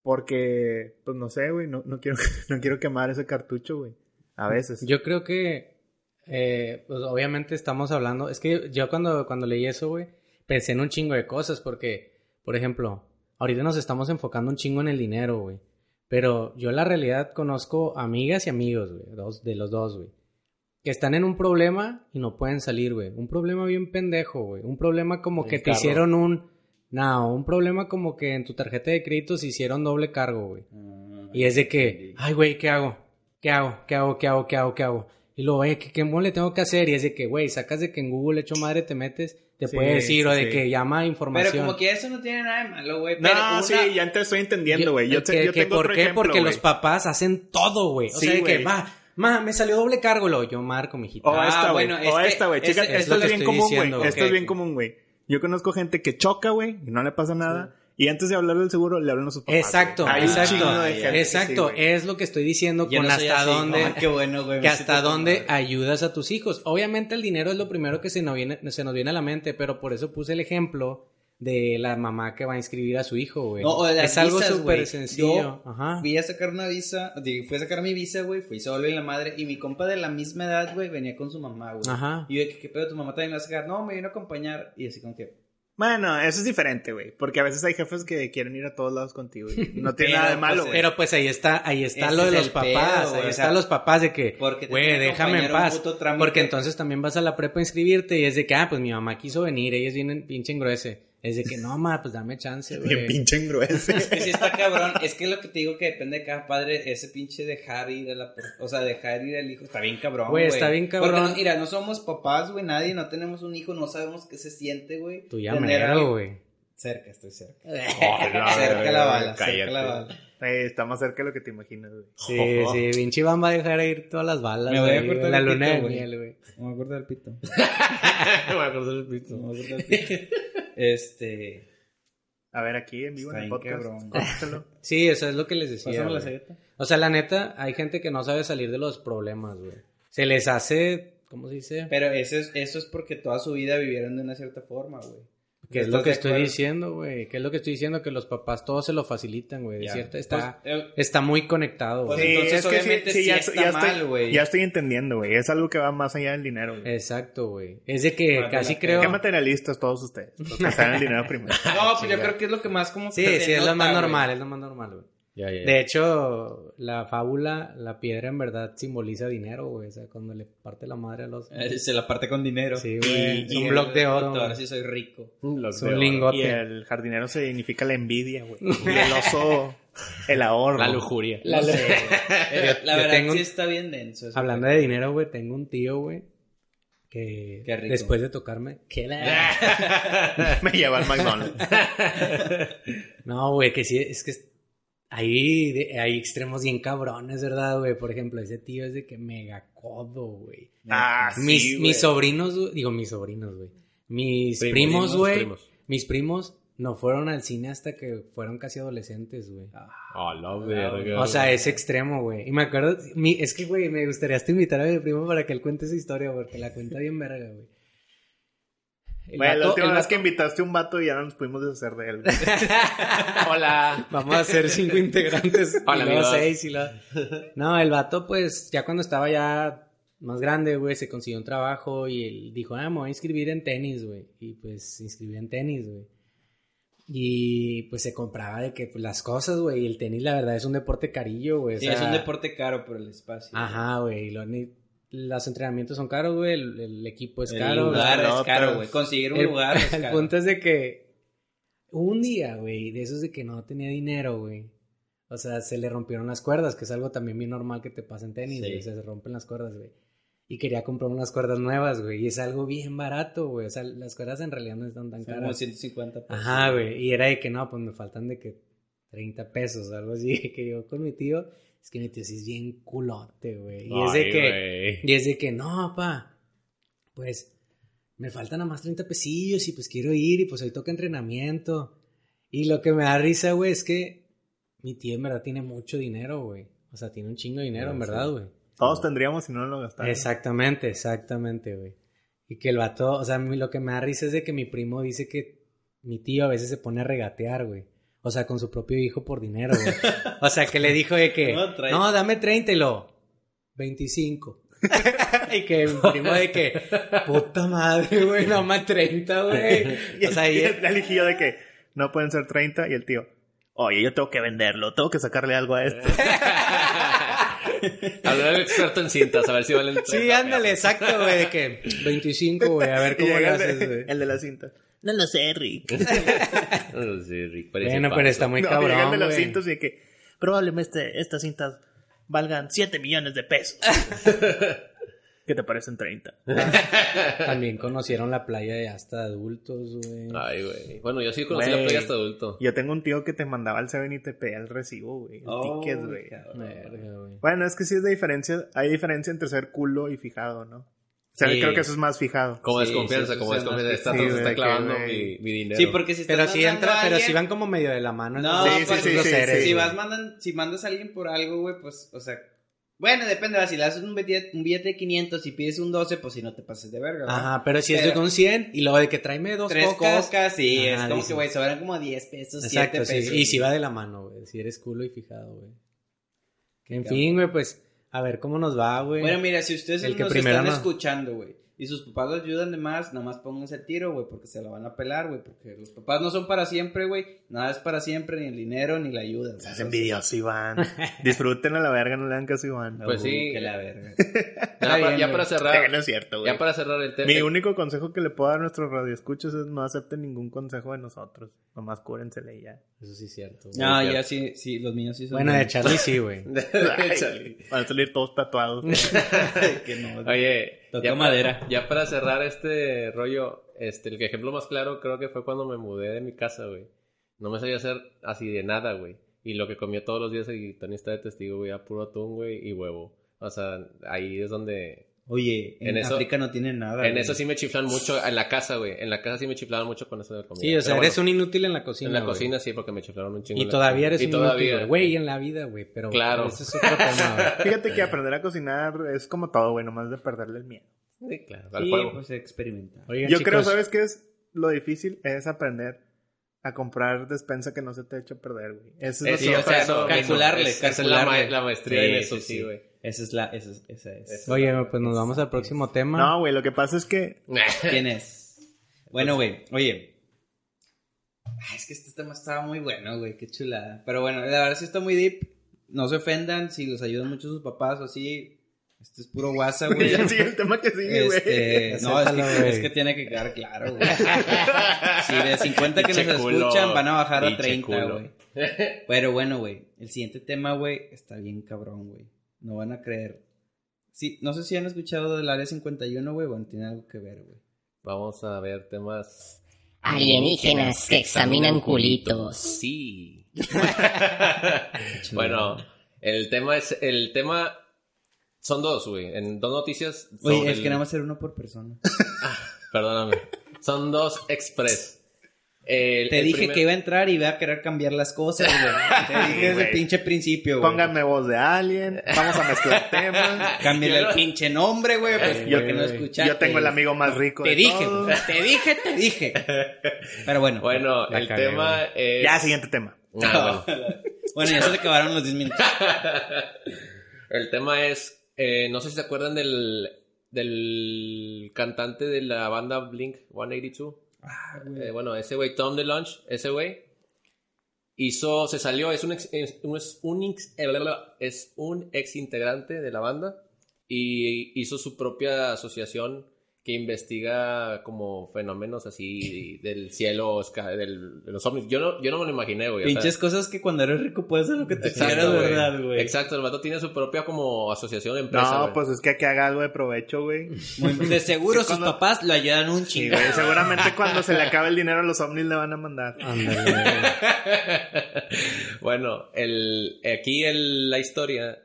Porque, pues no sé, güey. No, no, quiero, *laughs* no quiero quemar ese cartucho, güey. A veces. Yo creo que, eh, pues obviamente estamos hablando, es que yo cuando, cuando leí eso, güey, pensé en un chingo de cosas, porque, por ejemplo, ahorita nos estamos enfocando un chingo en el dinero, güey. Pero yo la realidad conozco amigas y amigos, güey, dos, de los dos, güey. Que están en un problema y no pueden salir, güey. Un problema bien pendejo, güey. Un problema como El que te hicieron un... No, un problema como que en tu tarjeta de crédito se hicieron doble cargo, güey. Ah, Y es de que, ay, güey, ¿qué hago? ¿Qué hago? ¿Qué hago? ¿Qué hago? ¿Qué hago? ¿Qué hago? Y luego, eh, ¿qué, qué le tengo que hacer? Y es de que, güey, sacas de que en Google hecho madre te metes, te Sí, puede decir, o de sí. que llama a Pero información. como que eso no tiene nada de malo, güey. No, una- sí, ya te estoy entendiendo, güey. Yo, eh, te- que- yo que tengo ¿Por otro qué? ejemplo, Porque los papás hacen todo, güey. O Sí, sea, de que, güey. va, ma, me salió doble cargo, lo yo marco, mijito. O Ah, esta, güey. bueno, es o esta, güey. es esto es bien común, güey. Esto es bien común, güey. Yo conozco gente que choca, güey, y no le pasa nada. Y antes de hablar del seguro, le hablan a sus papás. Exacto. Hay exacto. sí, Exacto, es lo que estoy diciendo Yo con no hasta así. dónde... Qué bueno, güey. que hasta dónde ayudas a tus hijos. Obviamente el dinero es lo primero que se nos viene, se nos viene a la mente, pero por eso puse el ejemplo de la mamá que va a inscribir a su hijo, güey. No, es algo súper sencillo. Yo Ajá. Fui a sacar una visa, fui a sacar mi visa, güey, fui solo y la madre, y mi compa de la misma edad, güey, venía con su mamá, güey. Ajá. Y yo, ¿qué, qué pedo? Tu mamá también me va a sacar. No, me vino a acompañar. Y así como que. Bueno, eso es diferente, güey. Porque a veces hay jefes que quieren ir a todos lados contigo. y No *laughs* tiene Pero, nada de malo, pues, güey. Pero pues ahí está, ahí está Ese lo de es los papás, pedo, ahí o están sea, los papás de que, güey, déjame en paz, porque entonces también vas a la prepa a inscribirte y es de que, ah, pues mi mamá quiso venir, ellos vienen pinche engruese, es de que, no, ma, pues dame chance, Bien güey. pinche engruese. Es que sí está cabrón. Es que lo que te digo que depende de cada padre, ese pinche dejar ir a la. O sea, dejar ir al hijo. Está bien cabrón. Güey, Güey, está bien cabrón. Porque, no- mira, no somos papás, güey. Nadie, no tenemos un hijo, no sabemos qué se siente, güey. Tú ya algo- güey. Cerca, estoy cerca. Hola, *laughs* cerca la bala, cállate. cerca la bala. Eh, está más cerca de lo que te imaginas, güey. Sí, sí, *laughs* pinche Iván va a dejar ir todas las balas, Me voy a cortar la el luna pito, de güey. miel, güey. No me acuerdo del *laughs* pito. Me voy a acordar del pito. Me. Este. A ver, aquí en vivo Está en el podcast. cabrón. Sí, eso es lo que les decía. Pásame la. O sea, la neta, hay gente que no sabe salir de los problemas, güey. Se les hace, ¿cómo se dice? Pero eso es, eso es porque toda su vida vivieron de una cierta forma, güey. Que es lo ¿Estás que estoy acuerdo? diciendo, güey. Que es lo que estoy diciendo, que los papás todos se lo facilitan, güey. De Ya. cierta, está, Pues, eh, está muy conectado, Pues güey. entonces, obviamente, sí está estoy, mal, güey. Ya estoy entendiendo, güey. Es algo que va más allá del dinero, güey. Exacto, güey. Es de que Vale casi la creo... Qué materialistas todos ustedes. *laughs* Porque están el dinero primero. No, pues yo creo que es lo que más como Sí, que sí, es lo más normal, es lo más normal, güey. Ya, ya. De hecho, la fábula, la piedra en verdad simboliza dinero, güey. O sea, cuando le parte la madre a los... Eh, Se la parte con dinero. Sí, güey. Es un bloque de oro. Ahora sí soy rico. Un lingote. Y el jardinero significa la envidia, güey. *laughs* Y el oso, el ahorro. La lujuria. La- No sé, güey. *laughs* Yo- la verdad tengo sí está bien denso. eso. Hablando de dinero, güey, tengo un tío, güey, que Qué rico. después de tocarme... ¿Qué la... *laughs* Me lleva al McDonald's. no, güey, que sí, es que es- Hay, extremos bien cabrones, ¿verdad, güey? Por ejemplo, ese tío es de que mega codo, güey. Ah, mis, sí, güey. mis sobrinos, güey, digo mis sobrinos, güey. Mis Primos, primos, güey. primos. Mis primos no fueron al cine hasta que fueron casi adolescentes, güey. A la verga. O sea, es extremo, güey. Y me acuerdo, mi- es que, güey, me gustaría hasta invitar a mi primo para que él cuente esa historia, porque la cuenta bien verga, güey. El Güey, la vato- última el vez vato- que invitaste a un vato y ya no nos pudimos deshacer de él. *laughs* Hola. Vamos a ser cinco integrantes. *laughs* Hola, y luego seis y luego... No, el vato, pues, ya cuando estaba ya más grande, güey, se consiguió un trabajo y él dijo, ah, me voy a inscribir en tenis, güey. Y pues se inscribió en tenis, güey. Y pues se compraba de que pues, las cosas, güey. Y el tenis, la verdad, es un deporte carillo, güey. o Sí, sea- es un deporte caro por el espacio. Ajá, güey. y lo- ni- Los entrenamientos son caros, güey. El, el equipo es El caro. lugar es caro, güey. Conseguir un El, lugar es *laughs* el caro. punto es de que un día, güey, de esos de que no tenía dinero, güey. O sea, se le rompieron las cuerdas, que es algo también bien normal que te pasa en tenis, Sí. se rompen las cuerdas, güey. Y quería comprar unas cuerdas nuevas, güey. Y es algo bien barato, güey. O sea, las cuerdas en realidad no están tan Son como caras. 150 pesos. Ajá, güey. Y era de que no, pues me faltan de que 30 pesos algo así. *laughs* Que yo con mi tío, es que mi tío sí es bien culote, güey. Y es de que, y es de que, no, pa, pues me faltan nada más 30 pesillos y pues quiero ir y pues hoy toca entrenamiento. Y lo que me da risa, güey, es que mi tío en verdad tiene mucho dinero, güey. O sea, tiene un chingo de dinero, en verdad, güey. Todos tendríamos si no lo gastáramos. Exactamente, exactamente, güey. Y que el vato, o sea, a mí lo que me da risa es de que mi primo dice que mi tío a veces se pone a regatear, güey. O sea, con su propio hijo por dinero, güey. O sea, que le dijo de que, No, dame 30 y lo, 25. *laughs* y que mi primo de que, puta madre, güey, no más 30, güey. Y O sea, y el, el hijillo de que no pueden ser 30 y el tío, oye, yo tengo que venderlo, tengo que sacarle algo a esto. *laughs* Hablar al experto en cintas, a ver si valen. Sí, 30 ándale, pesos. exacto, güey, de que 25, güey, a ver *laughs* cómo le haces, el, güey. el de la cinta. No lo sé, Rick. *laughs* No sé, Rick, parece Bueno, pero está muy no, cabrón, güey. cintas y de que probablemente estas cintas valgan 7 millones de pesos. *laughs* ¿Qué te parecen 30? *laughs* También conocieron la playa de hasta adultos, güey. Ay, güey. Bueno, yo sí conocí Güey. la playa hasta adulto. Yo tengo un tío que te mandaba al 7 y te pedía el recibo, güey. El Oh, ticket, güey. Bueno, es que sí es de diferencia. Hay diferencia entre ser culo y fijado, ¿no? O sea, Sí. creo que eso es más fijado. Como Sí, desconfianza, sí, como sí, desconfianza. sí, Esta sí, está que, clavando mi, mi dinero. Sí, porque si Pero si entra, a pero alguien- si van como medio de la mano. No, Sí, entonces, sí, pues, sí, sí, sí. si vas mandan, si mandas a alguien por algo, güey, pues, o sea, bueno, depende, ¿verdad? si le das un billete, un billete de 500 y pides un 12, pues si no te pases de verga, ¿verdad? Ajá, pero si es de Pero- con 100 y luego de que tráeme dos Tres cocas. cocas, sí, Ajá, es como dices. que, güey, sobran como 10 pesos, 7 Exacto, sí. pesos. Y si va de la mano, güey. Si eres culo y fijado, güey. En cabrón. fin, güey, pues a ver cómo nos va, güey. Bueno, mira, si ustedes El que nos primero están no. escuchando, güey, y sus papás los ayudan de más, nada más pónganse el tiro, güey, porque se la van a pelar, güey, porque los papás no son para siempre, güey, nada es para siempre, ni el dinero, ni la ayuda. güey. Seas envidioso, Iván. *laughs* Disfruten a la verga, no le dan caso Iván. Pues sí. Que la verga. *laughs* Ya, para, bien, ya güey. para cerrar. *laughs* no es cierto, güey. Ya para cerrar el tema. Mi único consejo que le puedo dar a nuestros radioescuchos es no acepten ningún consejo de nosotros. Nomás cúrensele y ya. Eso sí es cierto. güey. No, ya sí, sí, los míos sí son. Bueno, de buenos. Charlie sí, güey. Van a salir todos tatuados. que no. Oye, Ya madera. Para, *laughs* ya para cerrar este rollo, este, el ejemplo más claro creo que fue cuando me mudé de mi casa, güey. No me sabía hacer así de nada, güey. Y lo que comía todos los días, y Tony está de testigo, güey, a puro atún, güey, y huevo. O sea, ahí es donde... Oye, en, En eso- África no tienen nada. En güey. eso sí me chiflan mucho, en la casa, güey. En la casa sí me chiflaban mucho con eso de comida. Sí, o sea, Pero eres bueno, un inútil en la cocina. En la güey. cocina sí, porque me chiflaron un chingo. Y la todavía eres Y un todavía, inútil, güey. En la vida, güey. Pero Claro. ese es otro tema, güey. *laughs* Fíjate que aprender a cocinar es como todo, güey. Nomás de perderle el miedo. Sí, claro, al Sí, fuego. pues experimentar. Oigan, Yo chicos, creo, ¿sabes qué es? Lo difícil es aprender a comprar despensa que no se te eche a perder, güey. Eso es lo Sí, que- o sea, calcularle, eso es- la, calcularle. ma- la maestría Sí, en eso, sí. güey. Esa es la, esa es, esa es. Oye, pues nos vamos al próximo tema. No, güey, lo que pasa es que *laughs* ¿Quién es? Bueno, güey, oye. Ay, es que este tema estaba muy bueno, güey, qué chulada. Pero bueno, la verdad sí está muy deep. No se ofendan si los ayudan mucho sus papás o así. Este es puro guasa, güey. *laughs* ya sigue el tema que sigue, güey. Este, no, es que, es que tiene que quedar claro, güey. Si de 50 que nos culo, escuchan van a bajar a pinche 30, culo. güey. Pero bueno, güey, el siguiente tema, güey, está bien cabrón, güey. No van a creer. Sí, no sé si han escuchado del área 51, güey, bueno, tiene algo que ver, güey. Vamos a ver temas. Alienígenas que examinan culitos. Sí. *laughs* *laughs* bueno, el tema es, el tema son dos, güey. En dos noticias. Oye, es el- que nada más era uno por persona. *laughs* Perdóname. Son dos express. El- Te el dije primer- que iba a entrar y iba a querer cambiar las cosas, güey. *laughs* Te dije desde el pinche principio, güey. Pónganme voz de alien, vamos a mezclar temas. *laughs* Cámbiale el pinche nombre, güey, pues Yo- porque no escuchaste. Yo tengo el amigo más rico Te de dije, todos. te dije, te dije. *laughs* Pero bueno. Bueno, el cagué, tema es. Ya, siguiente tema. Ah, bueno. Bueno, ya se acabaron los 10 minutos. El tema es, eh, no sé si se acuerdan del, del cantante de la banda Blink 182. Ah, Eh, bueno, ese güey, Tom DeLonge, ese güey, hizo, se salió, es un ex, es un, es un ex, eh, es un ex integrante de la banda y hizo su propia asociación que investiga como fenómenos así del cielo, esca- del- de los ovnis. Yo no, yo no me lo imaginé, güey. o sea, Pinches cosas que cuando eres rico puedes hacer lo que te Exacto, quieras, güey. ¿verdad, güey? Exacto, el vato tiene su propia como asociación empresa. No, güey. pues es que aquí haga algo de provecho, güey. Muy- de seguro sus Cuando- papás lo ayudan un Sí, chingo. güey. Seguramente cuando se le acabe el dinero a los ovnis le van a mandar. Ándale, *laughs* bueno, el, aquí el- la historia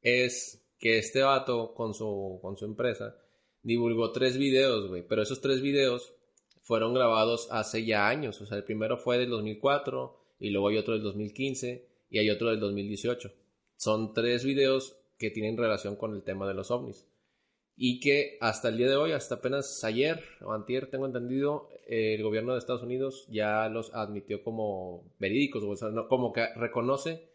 es que este vato con su, con su empresa divulgó tres videos, güey. Pero esos tres videos fueron grabados hace ya años. O sea, el primero fue del 2004 y luego hay otro del 2015 y hay otro del 2018. Son tres videos que tienen relación con el tema de los ovnis. Y que hasta el día de hoy, hasta apenas ayer o antier, tengo entendido, el gobierno de Estados Unidos ya los admitió como verídicos, o sea, como que reconoce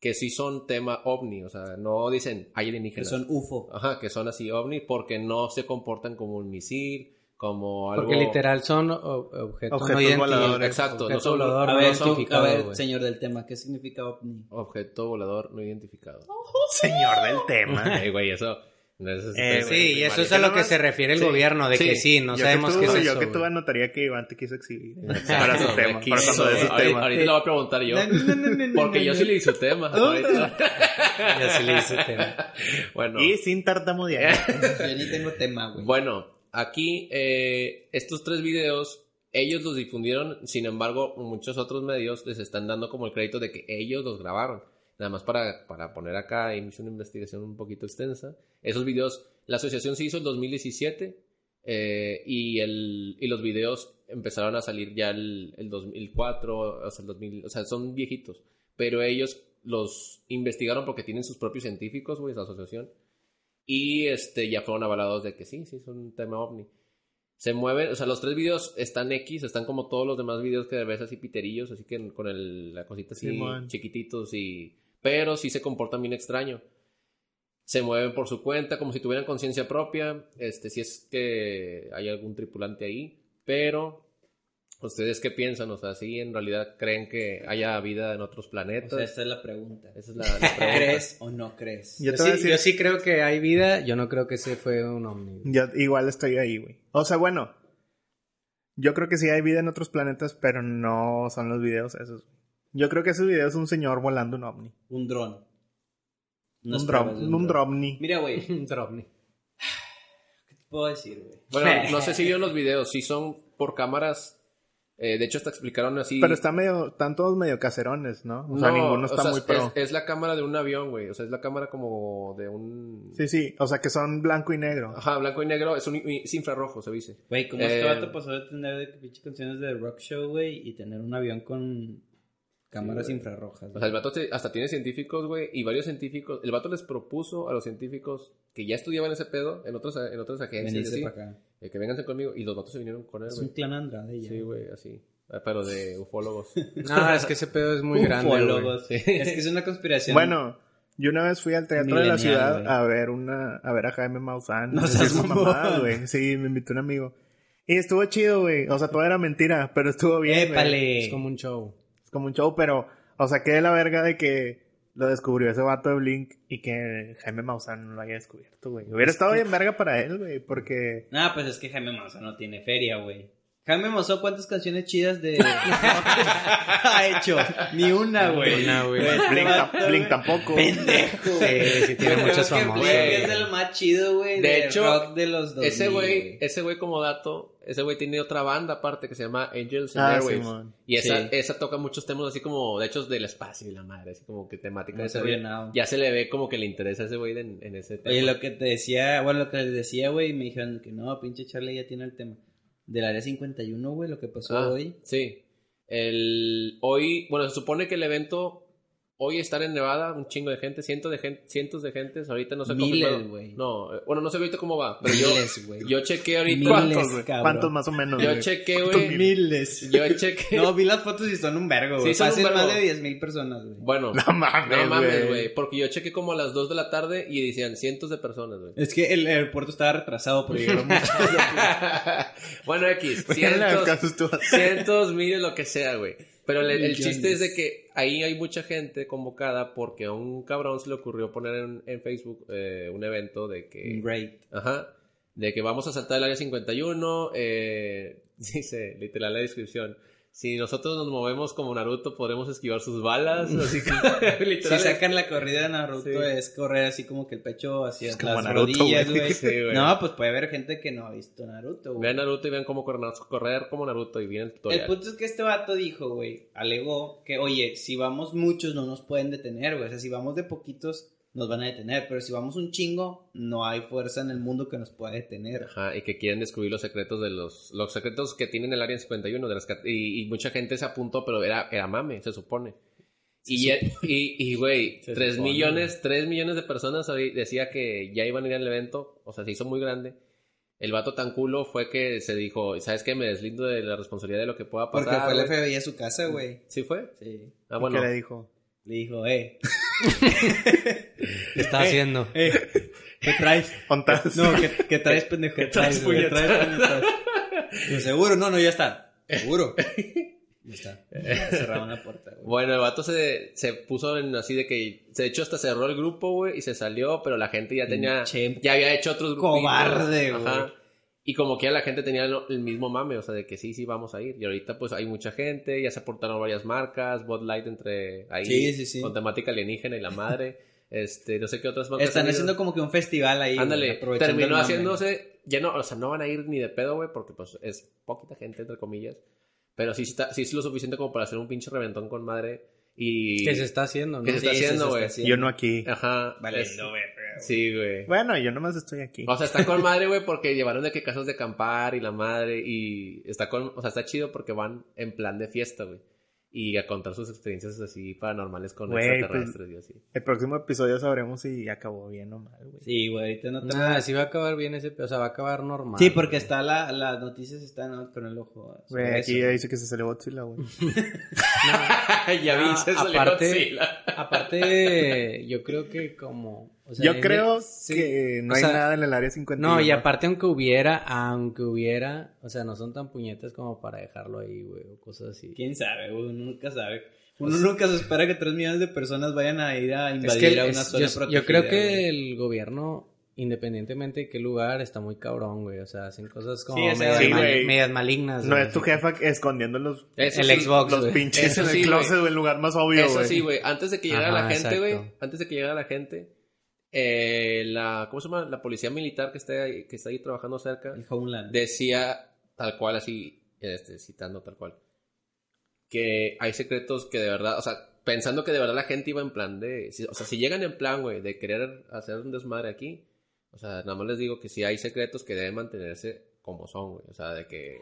que sí son tema ovni, o sea, no dicen hay Que alienígenas. son UFO. Ajá, que son así ovni porque no se comportan como un misil, como algo... Porque literal son objetos, Objetos no identificados. voladores. Exacto, Objeto no son- volador A no ver, a ver, señor del tema, ¿qué significa ovni? Objeto volador no identificado. Señor del tema. *laughs* Ay, güey, eso... Eh, Sí, y eso es a Yo lo nomás- que se refiere el sí, gobierno, de sí. que sí, no yo sabemos que qué es yo eso. que tú anotaría que Iván te quiso exhibir. Exacto, Para su tema. quiso- Para cuando de su ahorita, tema. ahorita lo voy a preguntar yo. Porque yo sí le hice tema. ahorita. Y así le hice tema. bueno, Y sin tartamudear. *laughs* Yo ni tengo tema, güey. bueno, aquí eh, estos tres videos, ellos los difundieron, sin embargo, muchos otros medios les están dando como el crédito de que ellos los grabaron. Nada más para, para poner acá, hice una investigación un poquito extensa. Esos videos, la asociación se hizo en 2017 eh, y, el, y los videos empezaron a salir ya el, el 2004, o sea, el 2000, o sea, son viejitos. Pero ellos los investigaron porque tienen sus propios científicos, güey, esa asociación. Y este, ya fueron avalados de que sí, sí, son un tema ovni. Se mueven, o sea, los tres videos están X, están como todos los demás videos que ves así piterillos, así que con el, la cosita así Simón. chiquititos y... Pero sí se comportan bien extraño. Se mueven por su cuenta, como si tuvieran conciencia propia, este, si es que hay algún tripulante ahí, pero... ¿Ustedes qué piensan? O sea, ¿sí en realidad creen que haya vida en otros O planetas? sea, esa es la pregunta. Esa es la, la *laughs* pregunta. ¿Crees o no crees? Yo Yo, te voy a sí, decir- yo sí creo que hay vida, yo no creo que ese fue un ovni. Yo igual estoy ahí, güey. O sea, bueno. Yo creo que sí hay vida en otros planetas, pero no son los videos esos. Yo creo que esos videos es un señor volando un ovni. Un dron. Un dron, un dron. drovni. Mira, güey, *laughs* ¿qué Un ovni. te puedo decir, güey? Bueno, *laughs* no sé si vieron los videos, sí son por cámaras. eh, de hecho, hasta explicaron así. Pero está medio, están todos medio caserones, ¿no? O sea, No, ninguno está o sea, muy pro. Es, la cámara de un avión, güey. O sea, es la cámara como de un. Sí, sí, o sea que son blanco y negro. Ajá, blanco y negro. Es, un, es infrarrojo, se dice. Güey, ¿cómo Eh, este vato pasó de tener pinche canciones de rock show, güey, y tener un avión con cámaras güey. infrarrojas? O sea, el vato te- hasta tiene científicos, güey. Y varios científicos. El vato les propuso a los científicos que ya estudiaban ese pedo en, otros, en otras agencias. así, para acá. eh, que vénganse conmigo. Y los vatos se vinieron con él, Es güey. un clan Andrade ya. Sí, güey, así. Ah, Pero de *laughs* ufólogos. No, es que ese pedo es muy *laughs* grande. Ufólogos. *laughs* Es que es una conspiración. Bueno, yo una vez fui al teatro de la ciudad a ver una, a ver a Jaime Maussan. No y seas mamadas, güey. Sí, me invitó un amigo. Y estuvo chido, güey. O sea, todo era mentira, pero estuvo bien. ¡Épale! Es como un show. Como un show, pero, o sea, que de la verga de que lo descubrió ese vato de Blink y que Jaime Maussan no lo haya descubierto, güey. Hubiera estado bien verga para él, güey, porque... Nah, pues es que Jaime Maussan no tiene feria, güey. Jaime Mozó, ¿cuántas canciones chidas de *laughs* *laughs* ha hecho? Ni una, güey. Una, güey. Blink, Blink tampoco. Pendejo. Sí, sí, tiene muchos famosos. Es el más chido, güey. De De, hecho, rock de los 2000. Ese güey, ese güey como dato, ese güey tiene otra banda aparte que se llama Angels and Ah, Airwaves. Y esa, Sí. esa toca muchos temas así como, de hecho, del espacio y la madre, así como que temática No de ese güey. Ya se le ve como que le interesa a ese güey en, en ese tema. Oye, lo que te decía, bueno, lo que les decía, güey, me dijeron que no, pinche Charlie ya tiene el tema. Del área 51, güey, lo que pasó Ah, hoy. Sí. El, hoy, bueno, se supone que el evento hoy está en Nevada, un chingo de gente, cientos de gente, cientos de gentes, ahorita no sé Miles, güey. No, eh, bueno, no sé ahorita cómo va, pero yo, Miles, güey. yo chequé ahorita. Miles, ¿Cuántos, güey? cabrón. ¿Cuántos más o menos? Yo güey? chequé, güey. Miles. Yo chequé. No, vi las fotos y son un vergo, güey. Sí, son un Fácil vergo. más de 10 mil personas, güey. Bueno, No mames, no mames, güey, porque yo chequé como a las 2 de la tarde y decían cientos de personas, güey. Es que el aeropuerto estaba retrasado porque llegaron muchos. *laughs* bueno, X, *laughs* cientos, cientos, miles, lo que sea, güey. Pero el, chiste es de que ahí hay mucha gente convocada porque a un cabrón se le ocurrió poner en, en Facebook eh, un evento de que... Great. Ajá. De que vamos a saltar el área 51. Eh, *laughs* dice, literal la descripción. Si nosotros nos movemos como Naruto, podremos esquivar sus balas. Así que, *laughs* Si sacan la corrida de Naruto Sí. es correr así como que el pecho hacia Es como las Naruto, rodillas, güey. *laughs* Sí, no, pues puede haber gente que no ha visto Naruto, güey. Vean Naruto y vean cómo correr, correr como Naruto y viene el El tutorial. punto es que este vato dijo, güey, alegó que, oye, si vamos muchos no nos pueden detener, güey. O sea, si vamos de poquitos nos van a detener, pero si vamos un chingo, no hay fuerza en el mundo que nos pueda detener. Ajá, y que quieren descubrir los secretos de los... Los secretos que tienen el área 51 de las... Y, y mucha gente se apuntó, pero era, era mame, se supone. Y, ya- y, y, güey, *laughs* Se 3 supone, millones, 3 millones de personas hoy decía que ya iban a ir al evento, o sea, se hizo muy grande. El vato tan culo fue que se dijo, ¿sabes qué? Me deslindo de la responsabilidad de lo que pueda Porque pasar. fue el güey". FBI a su casa, güey. ¿Sí fue? Sí. Ah, ¿Qué bueno. le dijo? Le dijo, eh, *laughs* ¿Qué está haciendo? eh, ¿qué traes? ¿Ontas? No, ¿qué, qué traes, pendejo? ¿Qué traes? ¿Qué traes, ¿Seguro? No, no, ya está. ¿Seguro? Ya está. Cerraron la puerta, güey. Bueno, el vato se, se puso en así de que, de hecho hasta cerró el grupo, güey, y se salió, pero la gente ya tenía, ya había hecho otros grupos. cobarde, güey. Y como que ya la gente tenía el mismo mame, o sea, de que sí, sí, vamos a ir. Y ahorita pues hay mucha gente, ya se aportaron varias marcas, Bud Light entre ahí, Sí, sí, sí. con temática alienígena y la madre. *laughs* este, no sé qué otras marcas. Están haciendo como que un festival ahí. Ándale, terminó haciéndose, ya no, o sea, no van a ir ni de pedo, güey, porque pues es poquita gente, entre comillas. Pero sí, está, sí es lo suficiente como para hacer un pinche reventón con madre. Y... ¿Qué se está haciendo? ¿no? ¿Qué se está Sí, haciendo, güey? Yo no aquí. Ajá. Vale, es- no, güey. Sí, güey. Bueno, yo nomás estoy aquí. O sea, está con madre, güey, porque llevaron de que casas de acampar y la madre. Y está con, o sea, está chido porque van en plan de fiesta, güey. Y a contar sus experiencias así paranormales con Güey, extraterrestres y así. El próximo episodio sabremos si acabó bien o mal, güey. Sí, güey, ahorita no te... Ah, sí va a acabar bien ese... O sea, va a acabar normal. Sí, porque está la, las noticias están ¿no? con el ojo. Güey, aquí ya dice que se salió Godzilla, güey. *laughs* *laughs* ya vi, Ah, se salió aparte- Godzilla. Aparte, yo creo que como... o sea, Yo creo sí, que no o hay sea, nada en el área 51. No, y aparte aunque hubiera, aunque hubiera, o sea, no son tan puñetas como para dejarlo ahí, güey, o cosas así. ¿Quién sabe, güey? Uno nunca sabe. Uno nunca se espera que 3 millones de personas vayan a ir a Es invadir que a es- una zona yo, protegida. yo creo que güey. el gobierno, independientemente de qué lugar, está muy cabrón, güey. O sea, hacen cosas como Sí, medias, sí, mal- güey. medias malignas. No güey. es tu jefa escondiendo los, Eso el sí, Xbox, los güey. pinches Eso en el sí, closet, güey. el lugar más obvio, Eso güey. sí, güey. Antes de que llegara Ajá, la gente, güey. Antes de que llegara la gente. Eh, la, ¿Cómo se llama? La policía militar que está ahí, que está ahí trabajando cerca. El Homeland. decía tal cual así, este, citando tal cual, que hay secretos que de verdad, o sea, pensando que de verdad la gente iba en plan de, si- o sea, si llegan en plan, güey, de querer hacer un desmadre aquí, o sea, nada más les digo que sí hay secretos que deben mantenerse como son, güey, o sea, de que,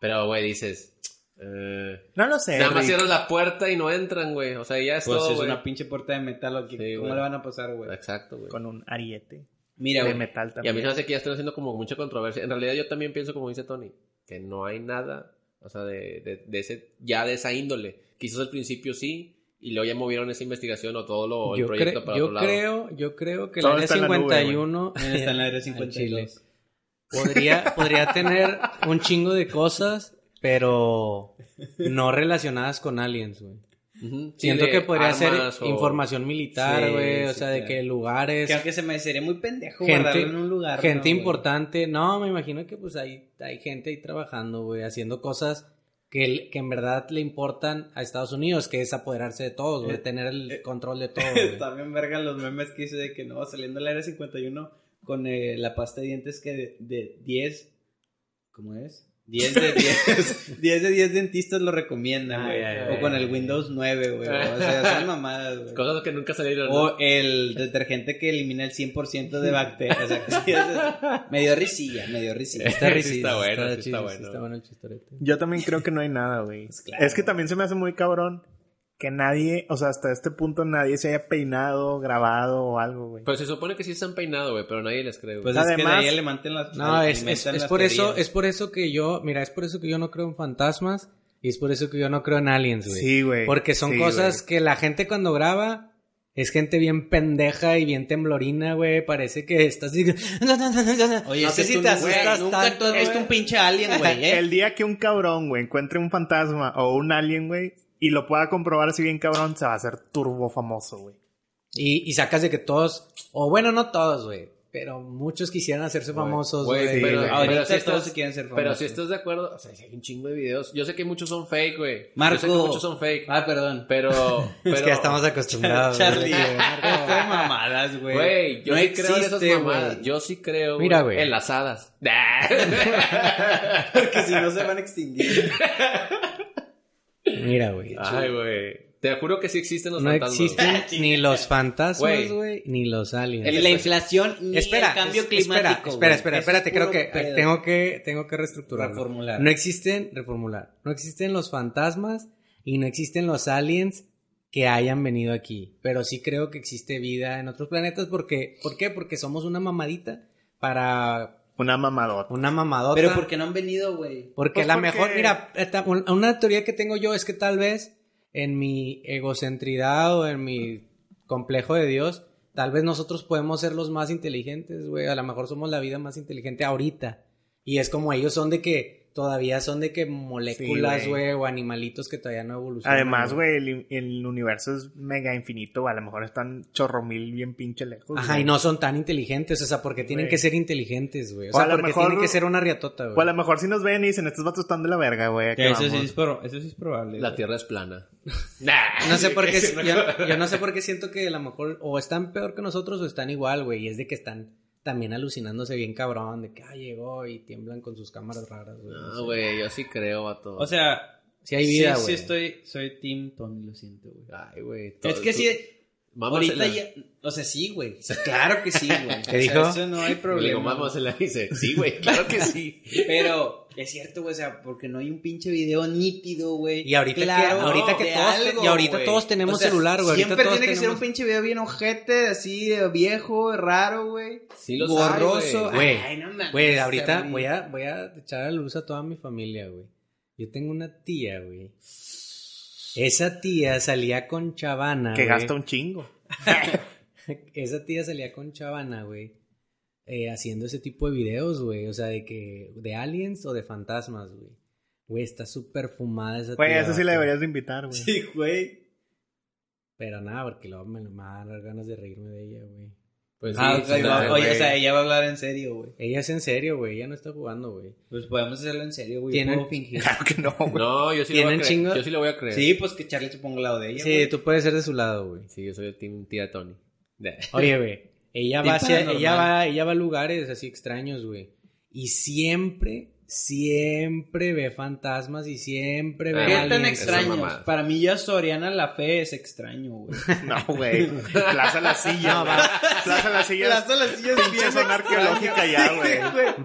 pero, güey, dices, eh, No lo sé, nada más cierras la puerta y no entran, güey, o sea, ya es Pues todo, es güey. una pinche puerta de metal. ¿o qué- Sí, ¿Cómo güey. le van a pasar, güey? Exacto, güey. Con un ariete Mira, de güey. metal Y a también. mí se me hace que ya están haciendo como mucha controversia. En realidad yo también pienso, como dice Tony, que no hay nada, o sea, de, de, de ese, ya de esa índole. Quizás al principio sí, y luego ya movieron esa investigación o todo lo, el Yo, proyecto para yo otro lado. creo, yo creo que Todo la nube, 51 También está en la área *laughs* Al 52. podría, podría tener un chingo de cosas, pero *laughs* no relacionadas con aliens, güey. Siento que podría ser o- información militar, Sí, güey. o sí, sea, de que lugares. Que aunque se me sería muy pendejo Gente- guardarlo en un lugar. Gente importante. No, me imagino que pues hay, hay gente ahí trabajando, güey, haciendo cosas que, que en verdad le importan a Estados Unidos, que es apoderarse de todos, güey, Eh, tener el eh, control de *laughs* todo. güey. Está bien verga los memes que hice de que no, saliendo la era 51 con eh, la pasta de dientes que de, de 10, ¿cómo es? 10 de 10, 10 *laughs* de 10 dentistas lo recomiendan, güey. O con el Windows 9, güey. O sea, son *laughs* mamadas, güey. Cosas que nunca salieron. ¿no? O el detergente que elimina el 100% de bacterias. O sea, que sí, es- me dio risilla, me dio risilla. Está Sí risita, está bueno, está chido, bueno. está bueno el chistorete. Yo también creo que no hay nada, güey. Pues claro. Es que también se me hace muy cabrón que nadie, o sea, hasta este punto nadie se haya peinado, grabado o algo, güey. Pues se supone que sí están peinados, güey, pero nadie les cree, güey. Pues es que de Además- ahí alimentan las No, es, es, alimentan es las por eso, es por eso que yo, mira, es por eso que yo no creo en fantasmas y es por eso que yo no creo en aliens, güey. Sí, güey. Porque son Sí, cosas güey. que la gente cuando graba es gente bien pendeja y bien temblorina, güey. Parece que estás así. *laughs* Oye, No sé tú te asustas güey, nunca tú has visto un pinche alien, güey, *laughs* ¿eh? El día que un cabrón, güey, encuentre un fantasma o un alien, güey, y lo pueda comprobar así bien cabrón, se va a hacer turbo famoso, güey. Y, y sacas de que todos, o bueno, no todos, güey, pero muchos quisieran hacerse famosos, Güey, güey. pero, güey. Ahorita pero si todos se quieren ser Pero famosos. si estás de acuerdo, o sea, si hay un chingo de videos. Yo sé que muchos son fake, güey. Marco. Yo sé que muchos son fake. Ah, perdón. Pero, pero. *laughs* Es que ya estamos acostumbrados. Charlie, *laughs* güey. Marco, fue mamadas, güey. Güey, yo no sí creo en esas existe, mamadas. Yo sí creo. Mira, güey. En las hadas. *laughs* Porque si no se van a extinguir. Mira, güey. Ay, güey. Te juro que sí existen los No fantasmas. existen ni los fantasmas, Güey. ni los aliens. La inflación y espera, el cambio es- climático. Espera, espera, espera, espérate, es creo que pedo. tengo que tengo que reestructurarlo. Reformular. No existen, reformular. No existen los fantasmas y no existen los aliens que hayan venido aquí, pero sí creo que existe vida en otros planetas porque ¿por qué? Porque somos una mamadita para Una mamadota. una mamadota. Pero porque no han venido, güey. Porque Pues la porque- mejor, mira, una teoría que tengo yo es que tal vez en mi egocentridad o en mi complejo de Dios, tal vez nosotros podemos ser los más inteligentes, güey. A lo mejor somos la vida más inteligente ahorita. Y es como ellos son de que todavía son de que moléculas, güey, güey. o animalitos que todavía no evolucionan. Además, güey, el, el universo es mega infinito, güey. A lo mejor están chorro mil bien pinche lejos. Ajá, güey. y no son tan inteligentes, o sea, porque tienen Güey. que ser inteligentes, güey. O O a sea, lo porque mejor- tienen que ser una riatota, O a güey. lo mejor si nos ven y dicen, estos vatos están de la verga, güey. ¿a qué Eso sí, vamos?" es pro- eso sí es probable. La güey. tierra es plana. *laughs* No sé por qué, *laughs* yo, yo no sé por qué siento que a lo mejor o están peor que nosotros o están igual, güey. Y es de que están también alucinándose bien cabrón, de que ah, llegó y tiemblan con sus cámaras raras, güey. no No, sé. güey, yo sí creo, vato. O sea, Sí hay vida, sí, güey. sí estoy, soy Team Tony, lo siento, güey. Ay, güey. Es todo- que tú- sí, Mámasela. ahorita ya, o sea, sí, güey. Claro que sí, güey. *laughs* ¿Qué O sea, dijo? Eso no hay *laughs* Le digo, problema. mamá se la *laughs* dice. Sí, güey, claro que sí. Pero es cierto, güey, o sea, porque no hay un pinche video nítido, güey. Y ahorita Claro, que, ahorita que todos, algo, y ahorita güey. todos tenemos O sea, celular, güey. Siempre todos tiene que ser un pinche video bien ojete, así, de viejo, raro, güey. Sí los Borroso. Güey, Ay, no mames, Güey, ahorita voy a, voy a echar a luz a toda mi familia, güey. Yo tengo una tía, güey. Esa tía salía con Chavana, Que güey. gasta un chingo. *laughs* Esa tía salía con Chavana, güey. Eh, haciendo ese tipo de videos, güey. O sea, de que. De aliens o de fantasmas, güey. Güey, está súper fumada esa Güey, eso sí la deberías de invitar, güey. Sí, güey. Pero nada, porque luego me, me va a dar ganas de reírme de ella, güey. Pues sí, Ah, ok, sí, va- güey. oye, o sea, ella va a hablar en serio, güey. Ella es en serio, güey. Ella no está jugando, güey. Pues podemos hacerlo en serio, güey. Tienen- fingir. Claro *laughs* que no, güey. No, yo sí le voy a ¿Tienen creer. Yo sí le voy a creer. Sí, pues que Charlie se ponga al lado de ella, Sí, güey. tú puedes ser de su lado, güey. Sí, yo soy el team tía Tony. Oye, güey. Ella va hacia, ella va, ella va a lugares así extraños, güey. Y siempre, siempre ve fantasmas y siempre ve ¿Qué aliens. tan extraños? Para mí ya Soriana la fe es extraño, güey. *laughs* No, güey. Plaza la silla. No, va. Plaza la silla. Las las sillas Pinche zona arqueológica ya, güey.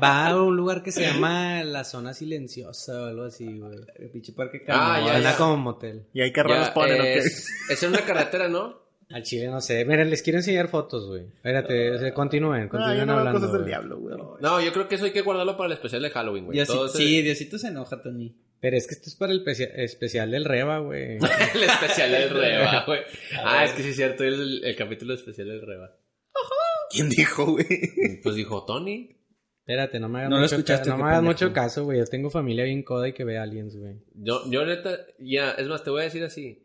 Va a un lugar que se llama la zona silenciosa o algo así, güey. El pinche parque Ah, ya, como motel. Y hay es, es en una carretera, ¿no? Al chile no sé. Miren, les quiero enseñar fotos, güey. Espérate, o sea, continúen, Ah, continúen no veo hablando. cosas del güey. diablo, güey. No, yo creo que eso hay que guardarlo para el especial de Halloween, güey. Diosito- Todo ese- Sí, Diosito se enoja, Tony. Pero es que esto es para el pecia- especial del Reba, güey. *laughs* el especial del Reba, *laughs* güey. Ah, es que sí es cierto, el, el capítulo especial del Reba. ¿Quién dijo, güey? Pues dijo Tony. Espérate, no me hagas No lo mucho, escuchaste, no me hagas mucho caso, güey. Yo tengo familia bien coda y que ve aliens, güey. Yo, yo neta, ya, es más, te voy a decir así.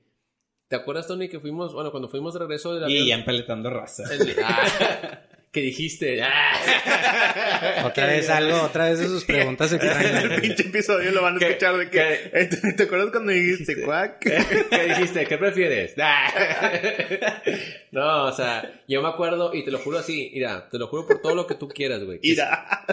¿Te acuerdas, Tony, que fuimos, bueno, cuando fuimos de regreso de la Y ya empeletando raza. Ah, *laughs* ¿Qué dijiste? Ah. *laughs* Otra vez algo, otra vez de sus preguntas extrañas. *laughs* el pinche episodio lo van a ¿Qué- escuchar de que. qué- Eh, ¿Te, acuerdas cuando dijiste cuac? ¿Qué dijiste? ¿Qué prefieres? No, o sea, yo me acuerdo, y te lo juro así, mira, te lo juro por todo lo que tú quieras, güey. Que,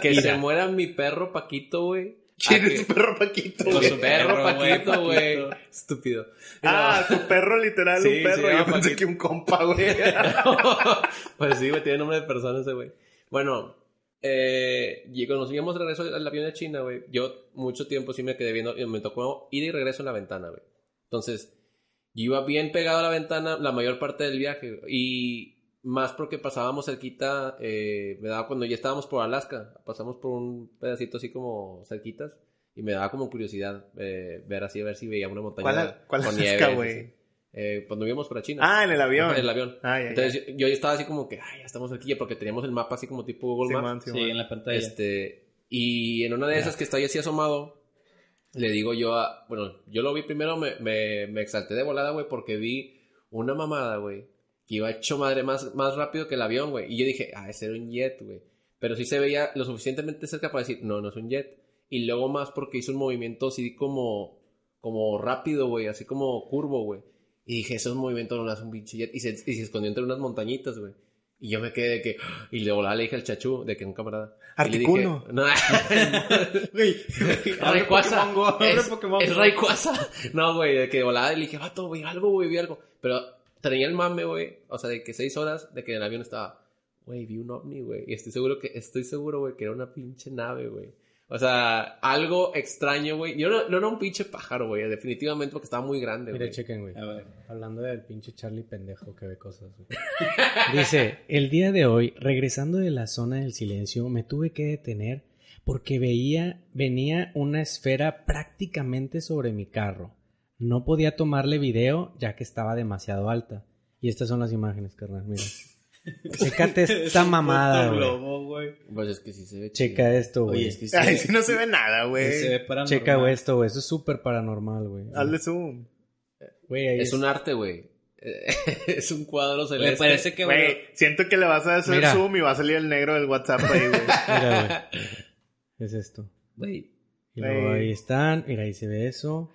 que se muera mi perro Paquito, güey. ¿Quién Ah, es tu perro Paquito? Con güey? su perro, Paquito, güey. Estúpido. Ah, tu perro literal, Sí, un perro. Yo pensé Paquito. que un compa, güey. *laughs* pues sí, güey, tiene nombre de persona ese güey. Bueno, eh, y cuando nos íbamos de regreso al avión de China, güey, yo mucho tiempo sí me quedé viendo, y me tocó ir y regreso en la ventana, güey. Entonces, yo iba bien pegado a la ventana la mayor parte del viaje, güey, y más porque pasábamos cerquita, eh, me daba cuando ya estábamos por Alaska, pasamos por un pedacito así como cerquitas, y me daba como curiosidad eh, ver así, a ver si veía una montaña ¿Cuál- cuál con Alaska, nieve. güey? así. Eh, cuando íbamos para China. Ah, en el avión. En el avión. Ah, ya, ya. Entonces yo, yo estaba así como que, ay, ya estamos aquí, porque teníamos el mapa así como tipo Google Maps. Simón, Simón. Sí, en la pantalla. Este, y en una de esas que está ahí así asomado, le digo yo a, bueno, yo lo vi primero, me, me, me exalté de volada, güey, porque vi una mamada, güey, que iba hecho madre más, más rápido que el avión, güey. Y yo dije, ah, ese era un jet, güey. Pero sí se veía lo suficientemente cerca para decir, no, no es un jet. Y luego más porque hizo un movimiento así como, como rápido, güey, así como curvo, güey. Y dije, esos movimientos no lo hace un pinche jet. Y se, y se escondió entre unas montañitas, güey. Y yo me quedé de que, *gasps* y de volada le dije al chachú, de que un camarada. Y le dije, Articuno. *laughs* no, Güey, *laughs* Rayquaza. Pokémon Es, Pokémon es Go. Rayquaza. No, güey, de que de volada le dije, vato, güey, algo, güey, vi algo. Pero tenía el mame, güey. O sea, de que seis horas de que en el avión estaba, güey, vi un ovni, güey. Y estoy seguro que, estoy seguro, güey, que era una pinche nave, güey. O sea, algo extraño, güey. Yo no, no era un pinche pájaro, güey, definitivamente porque estaba muy grande, güey. chequen, güey. A ver. Hablando del pinche Charlie pendejo que ve cosas. güey. *laughs* Dice, el día de hoy, regresando de la zona del silencio, me tuve que detener porque veía, venía una esfera prácticamente sobre mi carro. No podía tomarle video ya que estaba demasiado alta. Y estas son las imágenes, carnal, mira. *laughs* Chécate esta mamada, güey. globo, güey. Pues es que sí se ve Checa esto, güey. Oye, es que sí. Ay, si no se ve nada, sí güey. se ve paranormal. Checa güey, esto, güey. Eso es súper paranormal, güey. Hazle zoom. Güey, ahí Es un arte, güey. *laughs* es un cuadro Me celeste. parece que, güey. Güey, siento que le vas a hacer Mira. zoom y va a salir el negro del WhatsApp ahí, güey. *laughs* Mira, güey. Es esto. Güey. Y luego ahí están, mira, ahí se ve eso.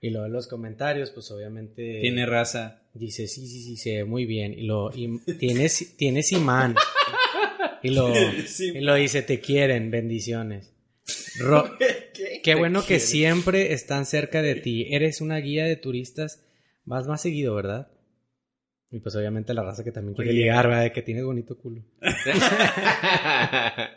Y luego en los comentarios, pues obviamente Tiene raza. dice, sí, sí, sí, se ve muy bien. Y lo, y *laughs* tienes, tienes imán. Y lo, Sí. y lo dice, te quieren, bendiciones. Ro- *laughs* Qué bueno que siempre están cerca de ti. Eres una guía de turistas. Vas más seguido, ¿verdad? Y pues obviamente la raza que también quiere Oye. ligar, ¿verdad? De que tienes bonito culo. *laughs*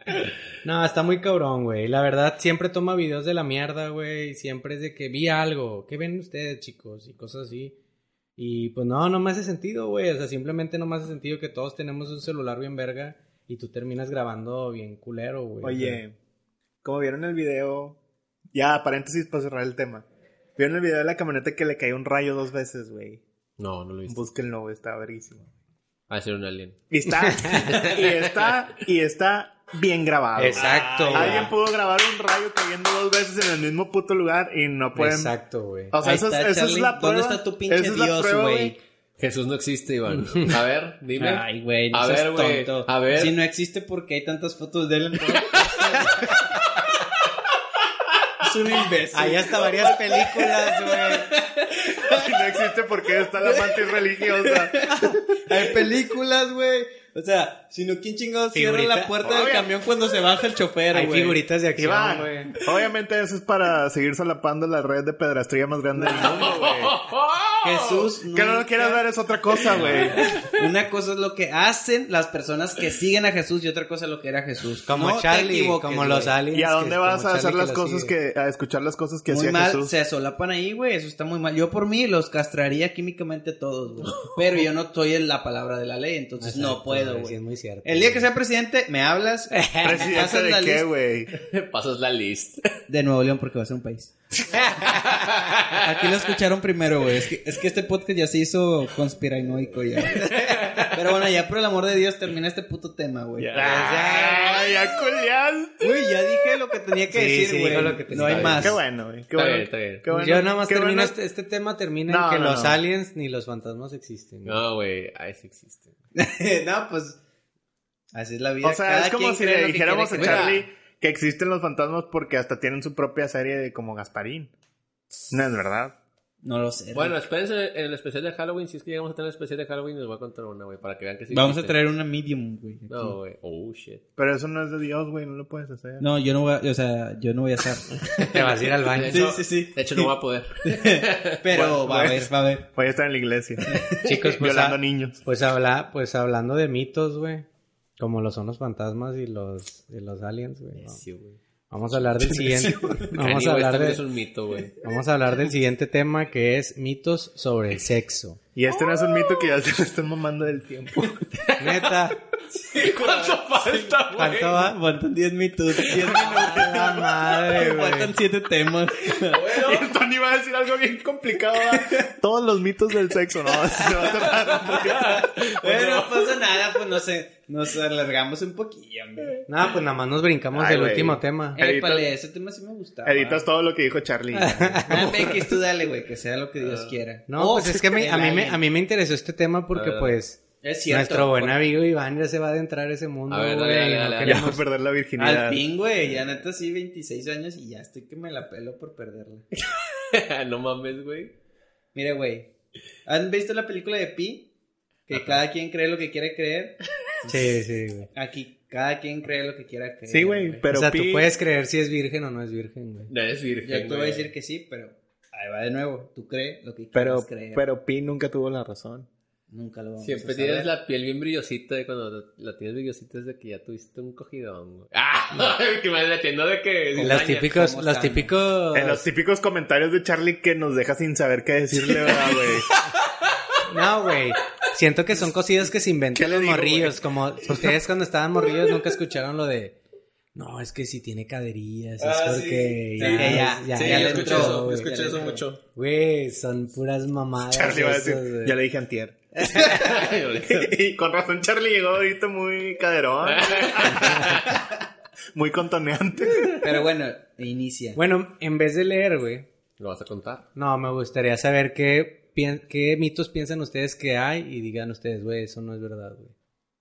No, está muy cabrón, güey. La verdad, siempre toma videos de la mierda, güey. Siempre es de que vi algo. ¿Qué ven ustedes, chicos? Y cosas así. Y pues no, no me hace sentido, güey. O sea, simplemente no me hace sentido que todos tenemos un celular bien verga y tú terminas grabando bien culero, güey. Oye, como vieron el video, ya, paréntesis para cerrar el tema. Vieron el video de la camioneta que le cayó un rayo dos veces, güey. No, no lo viste. Búsquenlo, güey, está verguísimo. Ah, ser un alien. Y está, y está, y está bien grabado. Exacto, güey. Alguien pudo grabar un rayo cayendo dos veces en el mismo puto lugar y no pueden. Exacto, güey. O sea, esa, es- está, esa es la prueba. ¿Dónde está tu pinche esa Dios, güey? Jesús no existe, Iván. *laughs* A ver, dime. Ay, güey, no A seas ver, güey, tonto. a ver. Si no existe, porque hay tantas fotos de él en todo? *laughs* Es un imbécil. Hay hasta varias películas, güey. *laughs* No existe porque está la mantis religiosa. Hay películas, güey. O sea, si no, ¿quién chingados cierra Figurita. la puerta del camión cuando se baja el chofer, Hay güey? figuritas de acción, Iván, güey. obviamente eso es para seguir solapando la red de pedrastría más grande del mundo, güey. *laughs* Jesús Que no lo quieras ver es otra cosa, güey. *laughs* Una cosa es lo que hacen las personas que siguen a Jesús y otra cosa es lo que era Jesús. Como No te Charlie, equivoques, como los güey. aliens. ¿Y a dónde que- vas como a hacer Charlie las que lo cosas sigue. que, a escuchar las cosas que Muy hacía mal, Jesús? se solapan ahí, güey, eso está muy mal. Yo por mí los castraría químicamente a todos, güey. Pero yo no estoy en la palabra de la ley, entonces no puedo, Sí, güey. es muy cierto. El día que sea presidente, me hablas. *laughs* ¿Presidente pasas la de qué, lista güey? *laughs* Pasas la list. De Nuevo León, porque va a ser un país. *laughs* Aquí lo escucharon primero, güey. Es que, es que este podcast ya se hizo conspiranoico ya. Pero bueno, ya por el amor de Dios termina este puto tema, güey. Ya, ya, ya culiaste. Güey, ya dije lo que tenía que Sí, decir, sí, güey. tenía no hay más. Qué bueno, güey. Qué bueno. bien, está bien. Qué bueno, Yo nada más termino bueno. este, este tema termina No, en que no, los no. aliens ni los fantasmas existen. No, güey, ahí sí existe. *laughs* no, pues. Así es la vida. O sea, Cada es como si le dijéramos a. Charlie que existen los fantasmas porque hasta tienen su propia serie de como Gasparín. No es verdad. No lo sé. Bueno, espérense en el especial de Halloween. Si es que llegamos a tener el especial de Halloween, les voy a contar una, güey, para que vean que sí. Vamos a traer una medium, güey. aquí. No, güey. Oh, shit. Pero eso no es de Dios, güey. No lo puedes hacer. No, yo no voy a, o sea, yo no voy a estar. *laughs* Te vas a ir al baño. Sí, sí, sí. De hecho, no voy a poder. *laughs* Pero Bueno, va a pues. ver, va a ver. Voy a estar en la iglesia. *laughs* Chicos, pues, violando ah, niños. Pues, habla, pues hablando de mitos, güey. Como lo son los fantasmas y los, y los aliens, güey. ¿no? Sí, güey. Vamos a hablar del siguiente. Vamos a hablar de, es un mito, güey. vamos a hablar del siguiente tema que es mitos sobre el sexo. Y este no es un mito que ya se lo están mamando del tiempo. Neta, *laughs* ¿Cuánto falta, güey? ¿cuánto va? Faltan 10 minutos. 10 minutos. La *laughs* madre, güey. Faltan 7 temas. Y el Tony va a decir algo bien complicado. ¿va? Todos los mitos del sexo, ¿no? *laughs* Se va a tardar un poquito. Bueno, no pasa nada, pues no sé. Nos alargamos un poquillo, hombre. Nada, pues nada más nos brincamos Ay, del güey. último tema. Épale, ese tema sí me gustaba. Editas todo lo que dijo Charlie. Ah, Becky, tú dale, güey, que sea lo que Dios quiera. No, Oh, pues es que a, mí me, a mí me interesó este tema porque A ver. pues Es cierto. nuestro buen por- amigo Iván ya se va a adentrar a ese mundo, A ver, dale, dale, no. Ya queremos- va a perder la virginidad. Al fin, güey, ya neta sí, 26 años y ya estoy que me la pelo por perderla. *laughs* no mames, güey. Mire, güey, ¿han visto la película de Pi? Que cada quien cree lo que quiere creer. Sí, sí, güey. Aquí, cada quien cree lo que quiera creer. Sí, güey, pero o sea, Pi- tú puedes creer si es virgen o no es virgen, güey. No eres virgen, Yo te voy a decir que sí, pero ahí va de nuevo. Tú crees lo que Pero, quieras creer. pero Pi nunca tuvo la razón. Nunca lo vamos Siempre a tienes saber. la piel bien brillosita de cuando la tienes brillosita es de que ya tuviste un cogidón, güey. ¡Ah! *laughs* que me entiendo de que... Los cizaña. típicos, ¿cómo los están? típicos... En los típicos comentarios de Charlie que nos deja sin saber qué decirle, ¿verdad, güey? *laughs* No, güey. Siento que son cosillas que se ¿Qué inventan los digo, morrillos. Como ustedes cuando estaban morrillos *laughs* nunca escucharon lo de... No, es que si tiene caderillas, Ah, es sí. porque... Sí, ya, ya, ya, Sí, ya escuché eso, escuché eso mucho. Güey, son puras mamadas. Charlie va a decir, ya le dije antier. *laughs* y con razón Charlie llegó ahorita muy caderón. *laughs* muy contoneante. Pero bueno, inicia. Bueno, en vez de leer, güey. ¿Lo vas a contar? No, me gustaría saber qué, qué mitos piensan ustedes que hay y digan ustedes, güey, eso no es verdad, güey.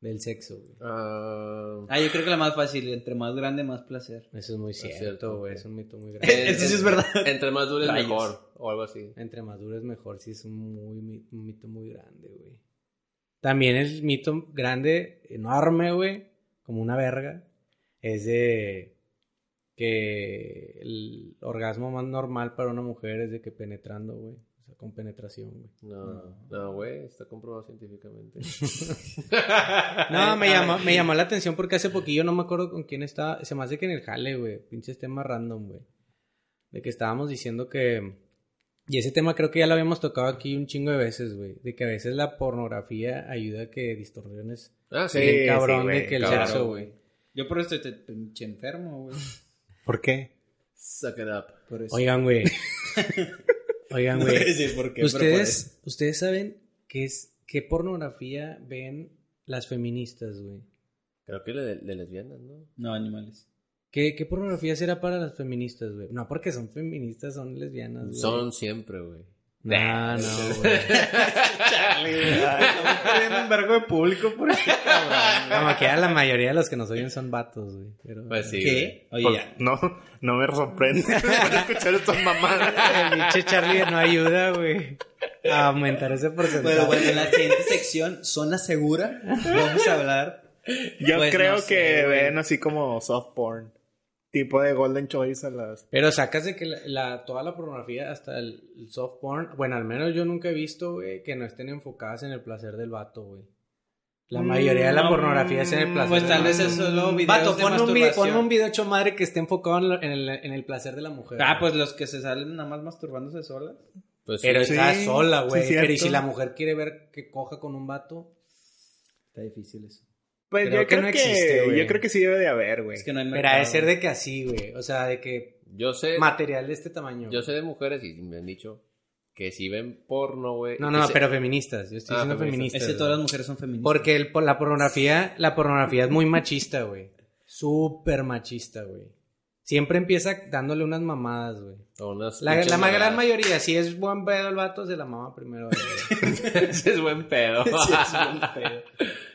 Del sexo, güey. Ah... Ah, yo creo que la más fácil, entre más grande, más placer. Eso es muy cierto, cierto, güey. Es un mito muy *laughs* grande. Eso sí es verdad. Entre más dures Rayos. mejor, o algo así. Entre más duro es mejor, sí es un, muy, un mito muy grande, güey. También el mito grande, enorme, güey, como una verga, es de que el orgasmo más normal para una mujer es de que penetrando, güey. Con penetración, güey. No, no, güey, está comprobado científicamente. *laughs* No, me llamó, me llamó la atención porque hace poquillo no me acuerdo con quién estaba. Se me hace que en el jale, güey. Pinches temas random, güey. De que estábamos diciendo que. Y ese tema creo que ya lo habíamos tocado aquí un chingo de veces, güey. De que a veces la pornografía ayuda a que distorsiones. Ah, sí. sí, cabrón güey, de que el cabrón. sexo, güey. Yo por esto estoy pinche enfermo, güey. ¿Por qué? Suck it up. Por eso. Oigan, güey. *laughs* Oigan, güey. *laughs* por. Ustedes, ustedes saben qué es qué pornografía ven las feministas, güey. Creo que de, de lesbianas, ¿no? No, animales. ¿Qué, ¿Qué pornografía será para las feministas, güey? No, porque son feministas, son lesbianas, güey. Son siempre, güey. No, no, güey. *laughs* Estamos perdiendo un vergo de público por este cabrón. Como que ya la mayoría de los que nos oyen son vatos, güey. Pero... Pues sí. ¿Qué? Oye, Pues, ya. no, no me sorprende *laughs* por escuchar estas mamadas. El pinche Charlie no ayuda, güey. A aumentar ese porcentaje. Pero bueno, en la siguiente sección, zona segura, vamos a hablar. Yo Pues creo no sé, que güey. ven así como soft porn. Tipo de Golden Choice a las... Pero sacas de que la, la- toda la pornografía, hasta el, el soft porn, bueno, al menos yo nunca he visto, güey, que no estén enfocadas en el placer del vato, güey. La mayoría de la Mm, pornografía es en el placer Pues del tal vez es solo videos Vato, de pon un, vi- masturbación. pon un video hecho madre que esté enfocado en, el, en el placer de la mujer. Ah, güey. pues los que se salen nada más masturbándose solas. Pues Pero sí. está Sí, sola, güey. sí, pero y si la mujer quiere ver que coja con un vato, Está difícil eso. Pues Creo yo que creo no que, existe, güey. yo creo que sí debe de haber, güey. Es que no hay pero ha de ser de que así, güey. O sea, de que Yo sé, material de este tamaño. yo sé de mujeres y me han dicho que si ven porno, güey. No, no, se- pero feministas. Yo estoy Ah, diciendo feministas. feministas. Es que todas las mujeres son feministas. Porque el, la pornografía, la pornografía es muy machista, güey. Súper machista, güey. Siempre empieza dándole unas mamadas, güey. La, la ma- gran mayoría, si es buen pedo el vato, se la mama primero. Ese *laughs* es buen pedo. *laughs* Sí, es un pedo.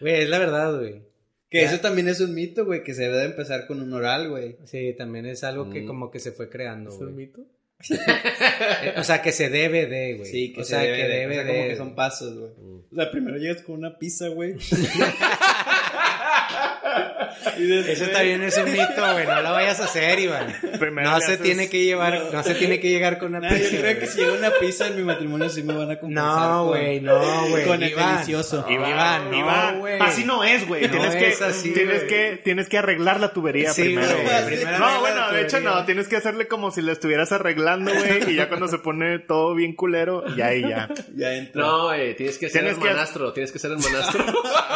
Güey, es la verdad, güey. Que Ya. eso también es un mito, güey, que se debe de empezar con un oral, güey. Sí, también es algo que Mm. como que se fue creando, ¿Es un mito? Eh, O sea, que se debe de, güey. Sí, que o se sea, debe que de- debe o sea, de. como que son pasos, güey. Mm. O sea, primero llegas con una pizza, güey. *laughs* *laughs* Eso también es un mito, güey. No lo vayas a hacer, Iván. Primero No se haces- tiene que llevar, no se tiene que llegar con una yo pizza, creo güey. que si llega una pizza en mi matrimonio sí me van a compensar. No, güey, no, güey. Con el Iván. delicioso. Iván, Iván, no, Iván, güey. así no es, güey. No tienes que, es así, tienes que, tienes que arreglar la tubería Sí, primero, No, bueno, la de hecho no, tienes que hacerle como si lo estuvieras arreglando, güey, y ya cuando se pone todo bien culero, ya ahí ya. Ya entra. No, güey, tienes que ser Tienes el que- manastro, tienes que ser el manastro.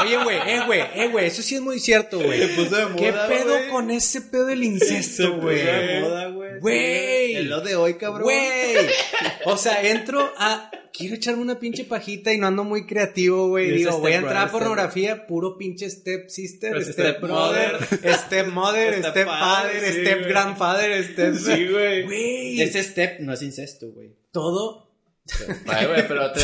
Oye, güey, eh, güey, eh, güey, eso sí es muy cierto, güey. Se puso de moda, ¿Qué pedo con ese pedo del *laughs* Se incesto, puso güey? de moda, güey. Güey. Es lo de hoy, cabrón. Güey. O sea, entro a. Quiero echarme una pinche pajita y no ando muy creativo, güey. Digo, voy a entrar a pornografía, puro pinche step sister, step brother, *laughs* step mother, Step father, step grandfather, step. Sí. Güey. Ese step no es incesto, güey. Todo. Ay, pero te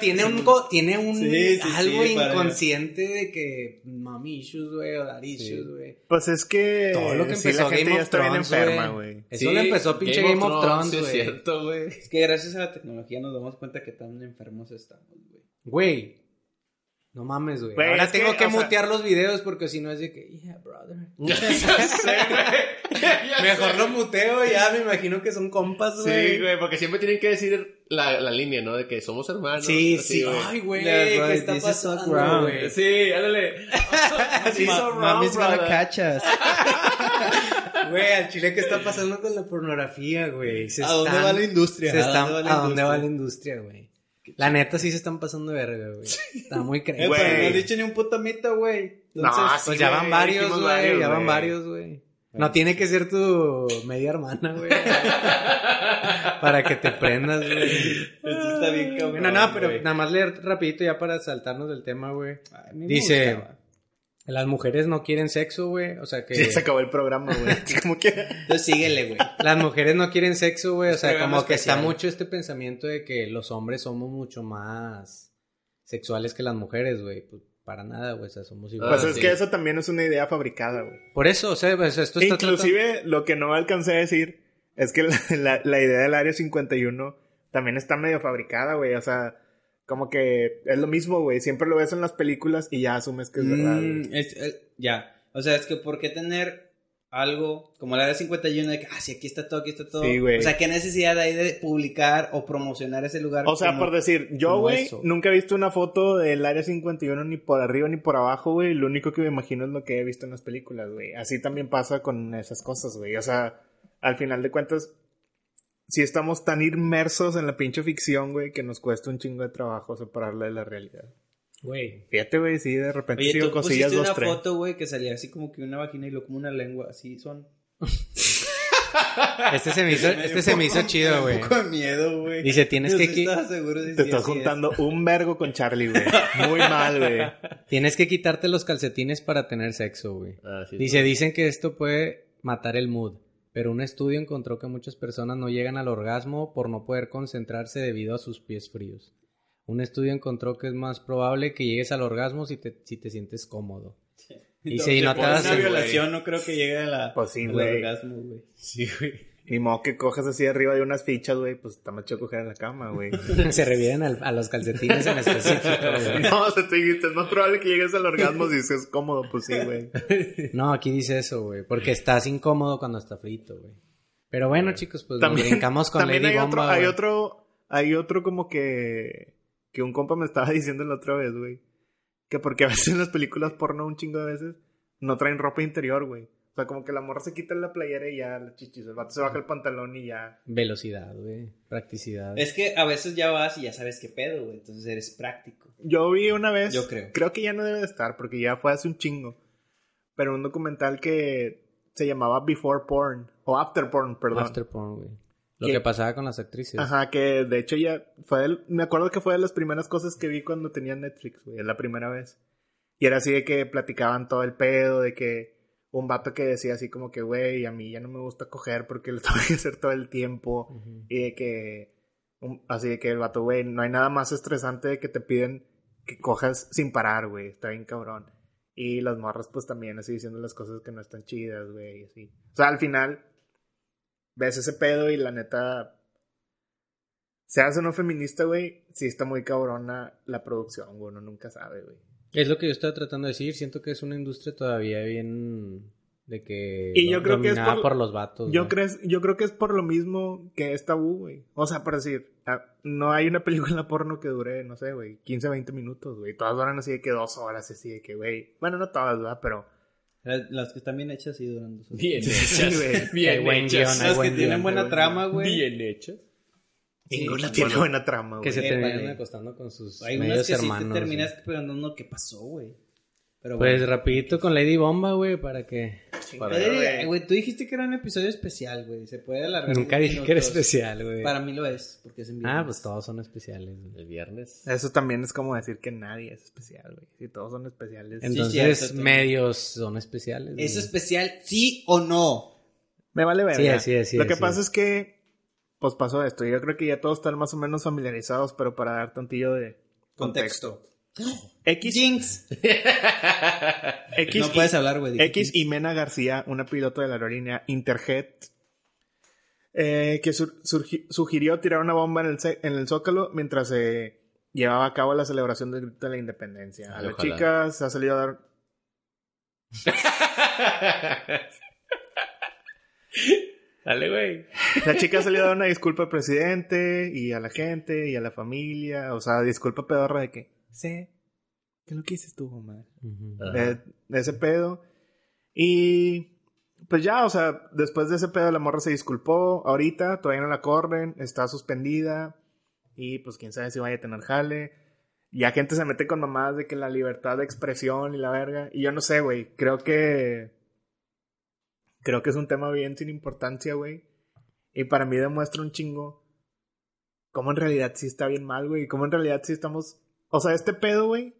tiene un, co- tiene un Sí, sí, algo sí, para- inconsciente de que mommy issues, güey, o daddy issues, güey. Pues es que, Todo lo que sí, empezó la gente Game ya of está bien Thrones, enferma, güey. Eso lo empezó pinche Game, of Thrones, sí es cierto, güey. Es que gracias a la tecnología nos damos cuenta que tan enfermos estamos, güey. Güey. No mames, güey. Güey, Ahora que, tengo que, sea- mutear los videos porque si no es de que, yeah, brother. *laughs* Ya sé, güey. Ya *laughs* Mejor lo muteo ya, me imagino que son compas, güey. Sí, güey, porque siempre tienen que decir la, la línea, ¿no? De que somos hermanos. Sí, así, sí. güey. Ay, güey, Yeah, ¿qué right, está pasando, güey? Sí, ándale. *laughs* Así Ma- so wrong, Mommy's gonna brother. catch us. Güey, al chile, ¿qué está pasando con la pornografía, güey? Se ¿A dónde están- va la industria? se están- va ¿A dónde va la industria, güey? La neta sí se están pasando de verga, güey. Está muy creíble. Güey. no has dicho ni un puto mito, güey. Entonces, No, Pues sí, ya van varios, güey. varios, Ya van güey. varios, güey. No tiene que ser tu media hermana, güey. *laughs* para que te prendas, güey. Esto está bien cabrón. No, no, pero nada más leer rapidito ya para saltarnos del tema, güey. Dice, gustaba. Las mujeres no quieren sexo, güey. O sea que se acabó el programa, güey. *laughs* Como que... Entonces síguele, güey. las mujeres no quieren sexo, güey. O sea, como que está mucho este pensamiento de que los hombres somos mucho más sexuales que las mujeres, güey. Pues para nada, güey. O sea, somos Ah, iguales. Pues es sí. que eso también es una idea fabricada, güey. Por eso, o sea, pues esto está Inclusive, lo que no alcancé a decir es que la, *laughs* la- la idea del Área 51 también está medio fabricada, güey. O sea, como que es lo mismo, güey. Siempre lo ves en las películas y ya asumes que es verdad. Mm, es- eh, ya. O sea, es que ¿por qué tener algo como la de 51 de que, ah, sí, aquí está todo, aquí está todo? Sí, güey. O sea, ¿qué necesidad hay de publicar o promocionar ese lugar? O sea, como- por decir, yo, güey, nunca he visto una foto del Área 51 ni por arriba ni por abajo, güey. Lo único que me imagino es lo que he visto en las películas, güey. Así también pasa con esas cosas, güey. O sea, al final de cuentas, si estamos tan inmersos en la pinche ficción, güey, que nos cuesta un chingo de trabajo separarla de la realidad. Güey. Fíjate, güey, sí, de repente Oye, sigo tú cosillas pusiste dos, una tres. foto, güey, que salía así como que una vagina y luego como una lengua, así son. *laughs* Este se me hizo, este se me hizo chido, güey. Un poco de miedo, güey. Dice, tienes Yo que sí estaba seguro Te estás es. juntando un vergo con Charlie, güey. Muy mal, güey. Tienes que quitarte los calcetines para tener sexo, güey. Ah, sí, Dice, dicen que esto puede matar el mood, pero un estudio encontró que muchas personas no llegan al orgasmo por no poder concentrarse debido a sus pies fríos. Un estudio encontró que es más probable que llegues al orgasmo si te, si te sientes cómodo. *laughs* Y si no te una violación no creo que llegue a la Pues sí, al orgasmo, güey. Sí, güey. Ni modo que cojas así arriba de unas fichas, güey, pues está más chido coger en la cama, güey. *laughs* Se revieren al- a los calcetines en específico, *laughs* güey. no, o sea, tú dijiste, es más probable que llegues al orgasmo si es cómodo, pues sí, güey. No, aquí dice eso, güey, porque estás incómodo cuando está frito, güey. Pero bueno, chicos, pues nos También, brincamos con también Lady hay Bomba, otro, hay otro, hay otro como que, que un compa me estaba *laughs* diciendo la otra vez, güey. Que porque a veces en las películas porno un chingo de veces no traen ropa interior, güey. O sea, como que la morra se quita la playera y ya la chichis, el vato se baja el pantalón y ya. Velocidad, güey. Practicidad. Es que a veces ya vas y ya sabes qué pedo, güey. Entonces eres práctico. Yo vi una vez. Yo creo. Creo que ya no debe de estar porque ya fue hace un chingo. Pero un documental que se llamaba Before Porn. O After Porn, perdón. After porn, güey. Lo que- que pasaba con las actrices. Ajá, que de hecho ya fue del- me acuerdo que fue de las primeras cosas que vi cuando tenía Netflix, güey, la primera vez. Y era así de que platicaban todo el pedo, de que un vato que decía así como que, güey, a mí ya no me gusta coger porque lo *laughs* tengo que hacer todo el tiempo. Y de que, un- así de que el vato, güey, no hay nada más estresante de que te piden que cojas sin parar, güey, está bien cabrón. Y las morras pues también así diciendo las cosas que no están chidas, güey, y así. O sea, al final ves ese pedo y la neta, seas o no feminista, güey, sí está muy cabrona la producción, güey, uno nunca sabe, güey. Es lo que yo estaba tratando de decir. Siento que es una industria todavía bien. De que. Y yo creo que es dominada por- los vatos. Yo, güey. crees, yo creo que es por lo mismo que es tabú, güey. O sea, por decir, ah, no hay una *laughs* película porno que dure, no sé, güey, 15, 20 minutos, güey. Todas duran así de que dos horas, así de que, güey. Bueno, no todas, ¿verdad? Pero. Las las que están bien hechas sí duran dos horas. Bien Sí, hechas. *laughs* Hay Bien hechas. guion, Las que tienen buena buen trama, güey. Bien hechas. Ninguna Sí, tiene bueno. buena trama, Que güey. se Eh, terminan acostando con sus Hay medios unas que hermanos. sí te terminas güey. qué pasó, güey. Pero Pues rapidito con Lady Bomba, güey, para que... Para- Eh, güey, tú dijiste que era un episodio especial, güey. Se puede alargar. Nunca dije que era especial, güey. Para mí lo es, porque es en Ah, viernes. pues todos son especiales. güey. El viernes. Eso también es como decir que nadie es especial, güey. Si todos son especiales. Entonces, cierto, también. medios son especiales. güey. ¿Es especial, sí o no? Me vale ver. Sí, así es, sí Lo que sí pasa es que, pues pasó esto. Yo creo que ya todos están más o menos familiarizados, pero para dar tantillo de Contexto. X, Jinx. *laughs* X, No puedes hablar, güey. X Jinx. y Mena García, una piloto de la aerolínea Interjet, eh, que sur- surgi- sugirió tirar una bomba en el, en el Zócalo mientras se llevaba a cabo la celebración del grito de la independencia. A Ay, la ojalá. chica se ha salido a dar... *laughs* Dale, güey. La chica ha salido a dar una disculpa al presidente y a la gente y a la familia. O sea, disculpa pedorra de que sé que lo que hice estuvo mal. Ujú. Ajá. de, de ese pedo. Y pues ya, o sea, después de ese pedo la morra se disculpó. Ahorita todavía no la corren, está suspendida. Y pues quién sabe si vaya a tener jale. Ya gente se mete con mamadas de que la libertad de expresión y la verga. Y yo no sé, güey. Creo que. Creo que es un tema bien sin importancia, güey. Y para mí demuestra un chingo. Cómo en realidad sí está bien mal, güey. Y cómo en realidad sí estamos. O sea, este pedo, güey.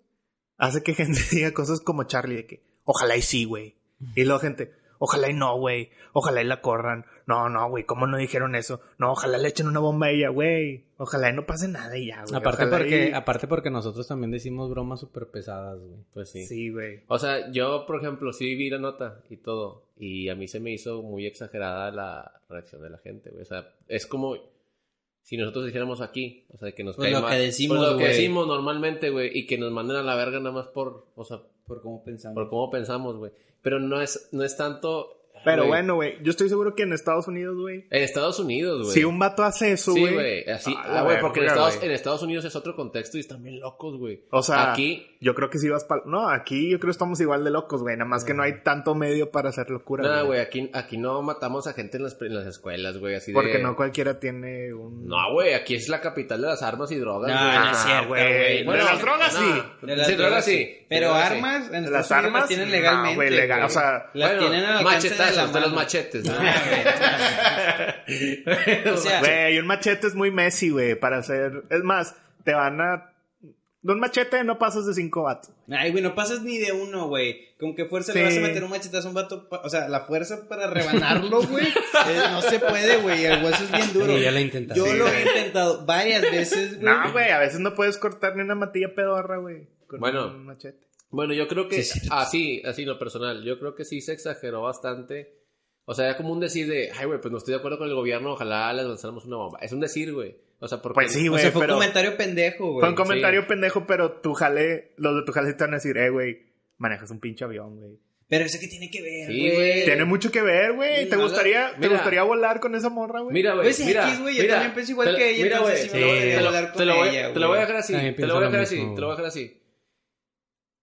Hace que *laughs* gente diga cosas como Charlie de que. Ojalá y sí, güey. Y luego gente. Ojalá y no, güey. Ojalá y la corran. No, no, güey. ¿Cómo no dijeron eso? No, ojalá le echen una bomba a ella, güey. Ojalá y no pase nada y ya, güey. Aparte Ojalá porque, y- aparte porque nosotros también decimos bromas súper pesadas, güey. Pues sí. Sí, güey. O sea, yo, por ejemplo, sí vi la nota y todo. Y a mí se me hizo muy exagerada la reacción de la gente, güey. O sea, es como si nosotros dijéramos aquí. O sea, que nos Pues cae lo mal. que decimos, Pues lo que decimos normalmente, güey. Y que nos manden a la verga nada más por, o sea, Por cómo pensamos. por cómo pensamos, güey. Pero no es, no es tanto... Pero güey, bueno, güey. Yo estoy seguro que en Estados Unidos, güey. En Estados Unidos, güey. Si un vato hace eso, Sí, güey. güey. Así, ah, güey, porque en verga, Estados, güey. en Estados Unidos es otro contexto y están bien locos, güey. O sea, Aquí, yo creo que sí vas para... No, aquí yo creo que estamos igual de locos, güey. Nada más que no hay tanto medio para hacer locura, nada, güey, aquí, aquí no matamos a gente en las, en las escuelas, güey, así Porque de... no cualquiera tiene un... No, güey, aquí es la capital de las armas y drogas, No, güey. no es Ah, cierto, güey. Bueno, de las drogas no. sí. De las sí, drogas sí. Pero Drogas sí. armas en Las armas, las tienen no, legalmente. güey, legal, o sea, las Bueno, tienen al alcance de la machetazos de los mano. machetes, ¿no? *laughs* *laughs* O sea, Güey, un machete es muy Messi, güey, para hacer... Es más, te van a... De un machete no pasas de cinco vatos. Ay, güey, no pasas ni de uno, güey. Con qué fuerza Sí. le vas a meter un machetazo a un vato. O sea, la fuerza para rebanarlo, *laughs* güey. eh, no se puede, güey. El hueso es bien duro. Sí, ya lo intenté. Yo Sí, lo güey. he intentado varias veces, güey. No, güey, a veces no puedes cortar ni una matilla pedorra, güey. Con Bueno. un machete. Bueno, yo creo que Sí, sí. así, así lo personal, yo creo que sí se exageró bastante. O sea, era como un decir de, ay, güey, pues no estoy de acuerdo con el gobierno, ojalá les lanzáramos una bomba. Es un decir, güey. O sea, porque... Pues sí, o sea, fue pero... un comentario pendejo, güey. Fue un comentario pendejo, pero tu jale... Los de tu jale te van a decir, eh, güey, manejas un pinche avión, güey. Pero eso que tiene que ver, Sí, güey. güey. Tiene mucho que ver, güey. Sí, ¿Te gustaría, ¿te gustaría volar con esa morra, güey? Mira, güey, Pues mira, X, güey, yo mira, también pienso igual te- que ella, Mira, entonces güey, sí me voy a te lo- te con lo voy- ella, te lo voy a dejar así, te lo voy a lo dejar así, te lo voy a dejar así.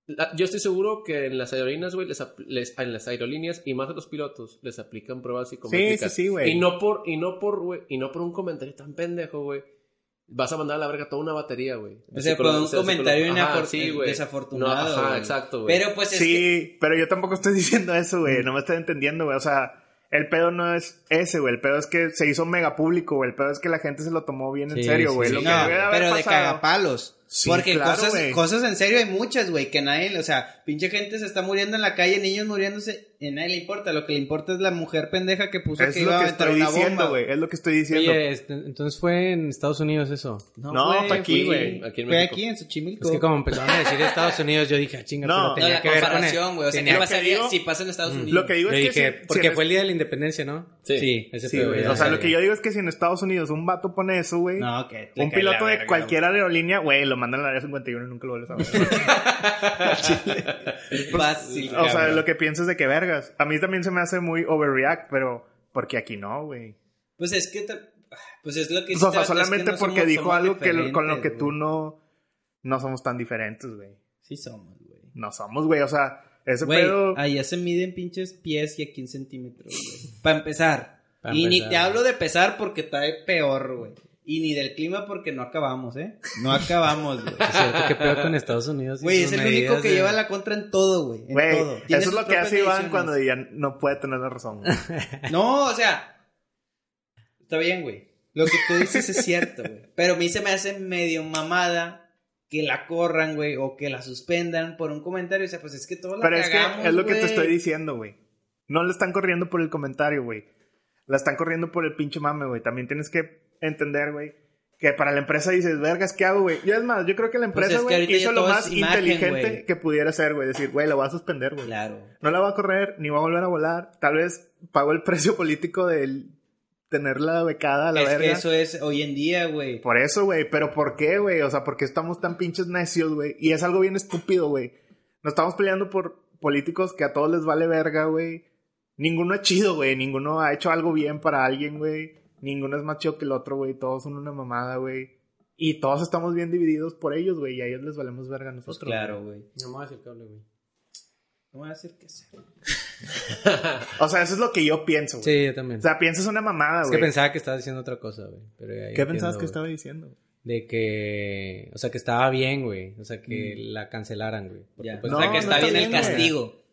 La- Yo estoy seguro que en las aerolíneas, güey, les, les- en las aerolíneas y más a los pilotos les aplican pruebas psicométricas. sí, sí, güey. Y no por y no por güey, y no por un comentario tan pendejo, güey. Vas a mandar a la verga toda una batería, güey. O sea, por un comentario Ajá, inafor- sí, güey. desafortunado, No, ajá, güey. exacto, güey. Pero pues es que... Sí, pero yo tampoco estoy *laughs* diciendo eso, güey. No me estás entendiendo, güey. O sea, el pedo no es ese, güey. El pedo es que se hizo mega público, güey. El pedo es que la gente se lo tomó bien en Sí, serio, sí, güey. sí. Lo que No, de pero de pasado- cagapalos. Sí, Porque claro, cosas, güey. cosas en serio hay muchas, güey, que nadie, o sea, pinche gente se está muriendo en la calle, niños muriéndose, y a nadie le importa. Lo que le importa es la mujer pendeja que puso Es que iba lo a que meter estoy una diciendo, bomba. güey. Es lo que estoy diciendo. Oye, este, entonces fue en Estados Unidos eso. No, güey, fue aquí, güey. Fue México. aquí en Xochimilco. Es que como empezaron a decir Estados Unidos, yo dije, ah, chinga, No, pero No, tenía la que ver con güey. O sea, tenía ¿qué que pasaría digo- si pasa en Estados. Unidos? Lo que digo Yo es que dije, si- si porque fue el día de la independencia, ¿no? Sí. ese Sí, pedo, güey. O sea, lo que yo digo es que si en Estados Unidos un vato pone eso, güey. No, le un piloto de cualquier aerolínea, güey, lo mandan al área 51 y nunca lo vuelves a ver. *laughs* güey. Fácil, *laughs* o sea, lo que piensas de que vergas. A mí también se me hace muy overreact, pero porque aquí no, güey. Pues es que, te- pues es lo que... O sea, es que solamente no porque somos- dijo somos algo que, con lo que tú no, no somos tan diferentes, güey. Sí somos, güey. No somos, güey. O sea, ese Güey, pedo. allá se miden pinches pies y aquí en centímetros, güey. Para empezar. Pa' y ni te hablo de pesar porque está peor, güey. Y ni del clima porque no acabamos, ¿eh? No acabamos, güey. Es cierto, ¿qué pedo con Estados Unidos? Güey, es el único que de- lleva la contra en todo, güey. En todo. eso es lo que hace Iván cuando ya no puede tener la razón. güey. *laughs* No, o sea. Está bien, güey. Lo que tú dices es cierto, güey. Pero a mí se me hace medio mamada que la corran, güey, o que la suspendan por un comentario. O sea, pues es que todos la Pero es que es lo que te estoy diciendo, güey. No le están corriendo por el comentario, güey. La están corriendo por el pinche mame, güey. También tienes que entender, güey, que para la empresa dices, vergas, ¿qué hago, güey? Y es más, yo creo que la Pues empresa, es que güey, hizo lo más imagen, inteligente que pudiera hacer, güey. Decir, güey, la voy a suspender, güey. Claro. No la va a correr, ni va a volver a volar. Tal vez pago el *laughs* precio político de tenerla becada a la es verga. que eso es hoy en día, güey. Por eso, güey. Pero ¿por qué, güey? O sea, ¿por qué estamos tan pinches necios, güey? Y es algo bien estúpido, güey. Nos estamos peleando por políticos que a todos les vale verga, güey. Ninguno es chido, güey. Ninguno ha hecho algo bien para alguien, güey. Ninguno es más chido que el otro, güey. Todos son una mamada, güey. Y todos estamos bien divididos por ellos, güey. Y a ellos les valemos verga a Pues nosotros. claro, güey. No me voy a decir cable, güey. No voy a decir que sí. *laughs* O sea, eso es lo que yo pienso, güey. Sí, yo también. O sea, piensas una mamada, es güey. que pensaba que estabas diciendo otra cosa, güey. pero ya- ya ¿Qué entiendo, pensabas que estaba diciendo? De que, o sea, que estaba bien, güey. O sea, que la cancelaran, güey. Porque, pues, o sea, No, que no está está bien el castigo.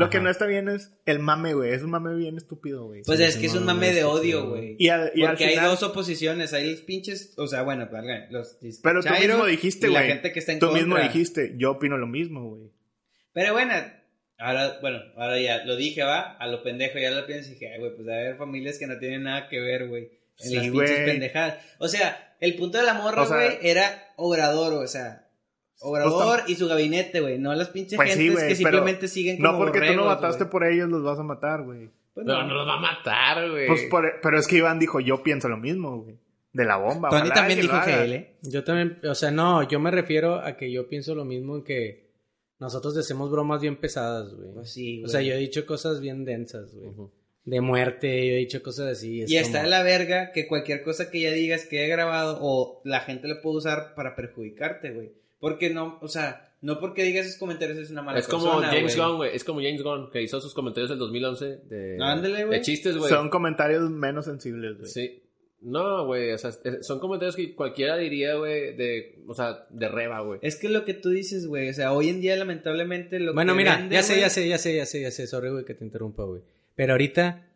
Lo Ajá. que no está bien es el mame, güey. Es un mame bien estúpido, güey. Pues Sí, es que es un mame de estúpido, odio, güey. Y, al, y al Porque hay dos oposiciones, hay los pinches, o sea, bueno, los Pero tú mismo dijiste, güey. la gente que está en Tú contra. mismo dijiste, yo opino lo mismo, güey. Pero bueno, ahora, bueno, ahora ya lo dije, va, a lo pendejo, ya lo pienso y dije, ay, güey, pues a haber familias que no tienen nada que ver, güey, en Sí, las pinches pendejadas. O sea, el punto de la morra, O sea- güey, era Obrador, o sea, Obrador y su gabinete, güey, no las pinches Pues sí, gentes que simplemente siguen como No porque tú no mataste por ellos, los vas a matar, güey. Pues Pero no. no nos va a matar, güey. Pues por- pero es que Iván dijo, yo pienso lo mismo, güey. De la bomba. Tony también dijo haga. que él, ¿eh? Yo también, o sea, no, yo me refiero a que yo pienso lo mismo en que nosotros hacemos bromas bien pesadas, güey. Pues sí, güey. o sea, yo he dicho cosas bien densas, güey. De muerte, yo he dicho cosas así. es Y está de la verga que cualquier cosa que ya digas que he grabado o la gente lo puede usar para perjudicarte, güey. Porque no, o sea, no porque digas esos comentarios es una mala Es como persona, James güey. Gunn, güey. Es como James Gunn, que hizo sus comentarios del 2011 de, Ándale, güey. de chistes, güey. Son comentarios menos sensibles, güey. Sí. No, güey, o sea, es- son comentarios que cualquiera diría, güey, de, o sea, de reba, güey. Es que lo que tú dices, güey, o sea, hoy en día lamentablemente lo Bueno, que mira, vende, ya sé, ya sé, ya sé, ya sé, ya sé. Sorry, güey, que te interrumpa, güey. Pero ahorita,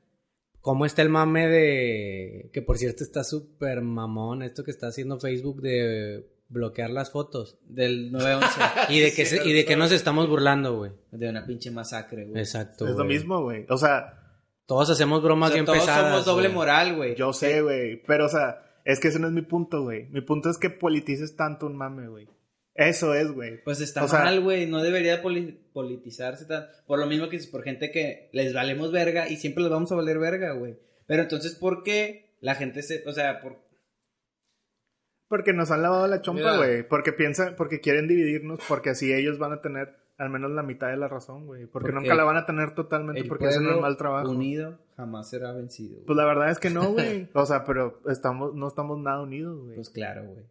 ¿cómo está el mame de... Que por cierto está súper mamón esto que está haciendo Facebook de bloquear las fotos. del 911 *laughs* Y de que, se- y de que nos estamos burlando, güey. de una pinche masacre, güey. Exacto, Es lo mismo, güey. O sea, Todos hacemos bromas O sea, bien todos pesadas. somos doble moral, güey. yo sé, güey. Pero, o sea, es que ese no es mi punto, güey. Mi punto es que politices tanto un mame, güey. Eso es, güey. Pues está O mal, güey. No debería poli- politizarse tan. Por lo mismo que es por gente que les valemos verga y siempre les vamos a valer verga, güey. Pero entonces, ¿por qué la gente se. O sea, por. Porque nos han lavado la chompa, güey. Porque piensan, porque quieren dividirnos, porque así ellos van a tener al menos la mitad de la razón, güey. Porque, Porque nunca la van a tener totalmente El porque hacen un mal trabajo. unido jamás será vencido. güey. Pues la verdad es que no, *laughs* güey. O sea, pero estamos, no estamos nada unidos, güey. Pues claro, güey.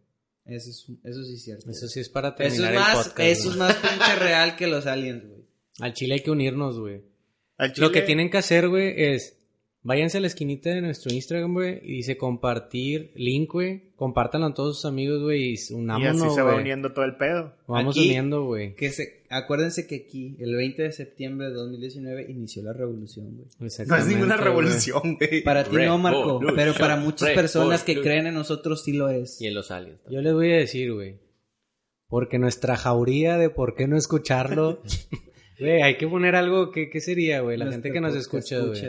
Eso, es, eso sí es cierto. Eso sí es para Eso terminar es más, el podcast. eso es más pinche real que los aliens, güey. Al Chile hay que unirnos, güey. Lo que tienen que hacer, güey, es Váyanse a la esquinita de nuestro Instagram, güey, y dice compartir link, güey. Compártanlo a todos sus amigos, güey, y y así unámonos, se va güey. uniendo todo el pedo. Vamos Aquí- uniendo, güey. Que se, acuérdense que aquí, el 20 de septiembre de 2019, inició la revolución, güey. No es ninguna revolución, güey. Para ti no, Marco, pero para muchas personas que creen en nosotros sí lo es. Y en los aliens. también. Yo les voy a decir, güey. Porque nuestra jauría de por qué no escucharlo. *laughs* Güey, hay que poner algo. ¿Qué, qué sería, güey? La Nuestro gente que nos escucha, güey.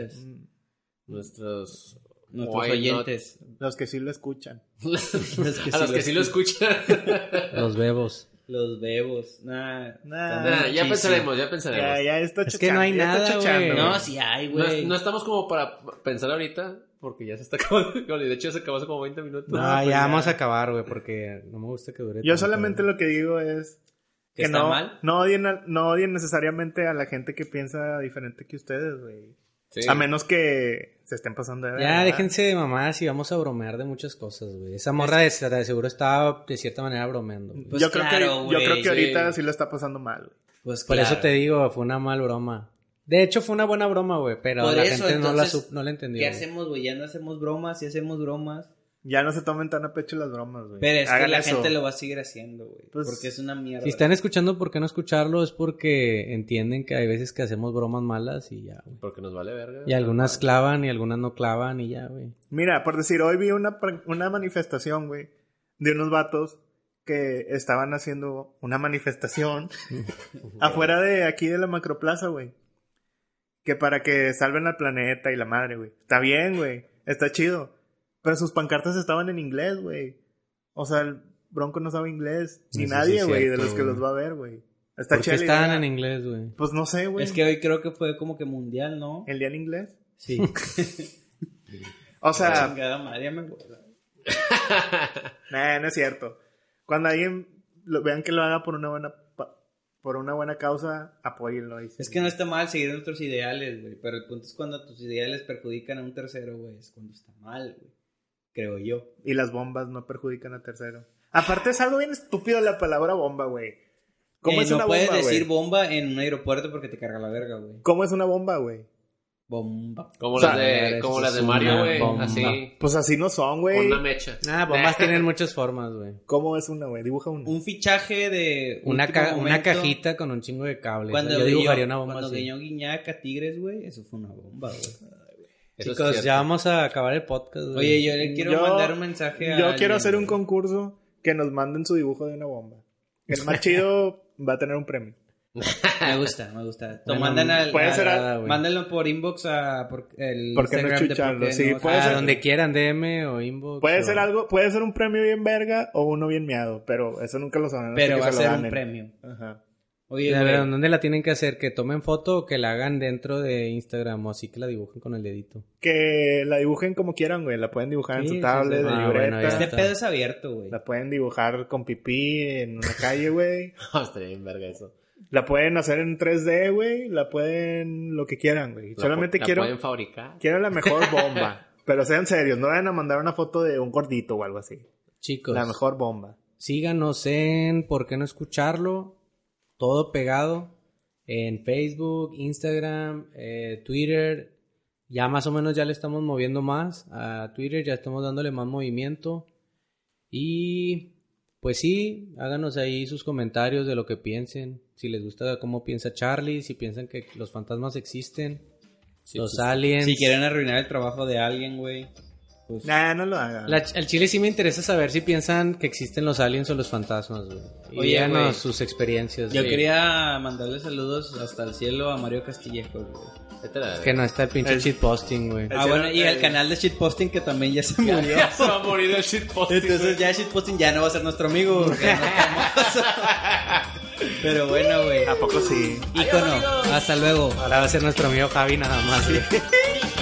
Nuestros... Nuestros Why not? oyentes. Los que sí lo escuchan. *laughs* Los que a los sí que lo sí lo escuchan. *laughs* Los bebos. Los bebos. Nah. Nah, Nah, ya Sí, pensaremos, ya Ya, pensaremos. ya está Es que no hay ya nada, güey. No, sí hay, güey. no estamos como para pensar ahorita, porque ya se está *laughs* acabando. De hecho, ya se acabó hace como 20 minutos. No, pues ya ya. vamos a acabar, güey, porque no me gusta que dure. Yo tanto, solamente lo que digo es ¿Que que está no, mal? no odien, a- no odien necesariamente a la gente que piensa diferente que ustedes, güey. Sí. A menos que se estén pasando de Ya, verga. déjense de mamadas y vamos a bromear de muchas cosas, güey. Esa morra de, de seguro estaba de cierta manera bromeando. güey. Pues yo, creo que, yo creo que sí. ahorita sí lo está pasando mal, güey. Pues Por claro. eso te digo, fue una mal broma. De hecho, fue una buena broma, güey, pero Por la eso, gente no la, no la entendió. ¿Qué güey. hacemos, güey? Ya no hacemos bromas, sí hacemos bromas. Ya no se tomen tan a pecho las bromas, güey. Pero es que la eso. gente lo va a seguir haciendo, güey. Pues, porque es una mierda. Si están escuchando, ¿por qué no escucharlo? Es porque entienden que hay veces que hacemos bromas malas y ya, güey. Porque nos vale verga. Y algunas clavan y algunas no clavan y ya, güey. Mira, por decir, hoy vi una, una manifestación, güey, de unos vatos que estaban haciendo una manifestación *laughs* afuera de aquí de la macroplaza, güey. Que para que salven al planeta y la madre, güey. Está bien, güey. Está chido. Pero sus pancartas estaban en inglés, güey. O sea, el Bronco no sabe inglés. Ni Eso nadie, güey, de los que los va a ver, güey. Está ¿Por qué estaban en inglés, güey? Pues no sé, güey. Es que hoy creo que fue como que mundial, ¿no? ¿El día en inglés? Sí. *laughs* O sea, madre, me. *laughs* Nah, no es cierto. Cuando alguien lo, vean que lo haga por una buena por una buena causa, apóyenlo. Es que no está mal seguir nuestros ideales, güey. Pero el punto es cuando tus ideales perjudican a un tercero, güey. Es cuando está mal, güey. Creo yo. Y las bombas no perjudican a tercero. Aparte es algo bien estúpido la palabra bomba, güey. ¿Cómo Eh, es no una puedes bomba, decir güey? bomba en un aeropuerto porque te carga la verga, güey. ¿Cómo es una bomba, güey? Bomba. Como O sea, las de, como las de es Mario, una güey. bomba. Así. Pues así no son, güey. una mecha. Ah, bombas *laughs* tienen muchas formas, güey. ¿Cómo es una, güey? Dibuja una. Un fichaje de. Una, una cajita con un chingo de cables. Cuando Yo guiñó- dibujaría una bomba Cuando así. guiñó Guiñac a Tigres, güey. Eso fue una bomba, güey. Eso Chicos, ya vamos a acabar el podcast, güey. Oye, yo le quiero Yo- mandar un mensaje a. Yo alguien, quiero hacer un güey. concurso que nos manden su dibujo de una bomba. El más chido va a tener un premio. *laughs* Me gusta, me gusta. Lo Bueno, mandan al. puede al- ser a-. Mándenlo por inbox a por el ¿Por qué no Instagram de chucharlo? Sí, no- puede a ser- donde quieran, DM o inbox. Puede o- ser algo, puede ser un premio bien verga o uno bien miado, pero eso nunca lo saben. Pero va a ser un premio. Ajá. Oye, A güey, ver, ¿dónde la tienen que hacer? ¿Que tomen foto o que la hagan dentro de Instagram o así que la dibujen con el dedito? Que la dibujen como quieran, güey. La pueden dibujar en su tablet, sí. de Ah, libreta. bueno, este pedo es abierto, güey. La pueden dibujar con pipí en una calle, güey. *laughs* Estaría bien verga eso. La pueden hacer en 3D, güey. La pueden lo que quieran, güey. La Solamente pu- la quiero, pueden fabricar. quiero la mejor *laughs* bomba. pero sean serios, no vayan a mandar una foto de un gordito o algo así. Chicos, La mejor bomba. síganos en ¿Por qué no escucharlo? Todo pegado en Facebook, Instagram, eh, Twitter. Ya más o menos ya le estamos moviendo más a Twitter, ya estamos dándole más movimiento. Y pues sí, háganos ahí sus comentarios de lo que piensen. Si les gusta cómo piensa Charlie, si piensan que los fantasmas existen, Sí, los sí, sí. aliens. Si quieren arruinar el trabajo de alguien, güey. Pues, Nah, no lo hagan. Al chile sí me interesa saber si piensan que existen los aliens o los fantasmas, güey. Y Oye, sus experiencias. yo güey. quería mandarle saludos hasta el cielo a Mario Castillejo, güey. Es que no está el pinche El- cheat posting, güey. Ah, bueno, y el el- canal de shitposting que también ya se murió. *laughs* Ya se va a morir el shitposting. Entonces ya shitposting ya no va a ser nuestro amigo. porque ya no es famoso. *laughs* Pero bueno, güey. ¿A poco sí? Ícono. Hasta luego. Ahora va a ser nuestro amigo Javi nada más. *laughs*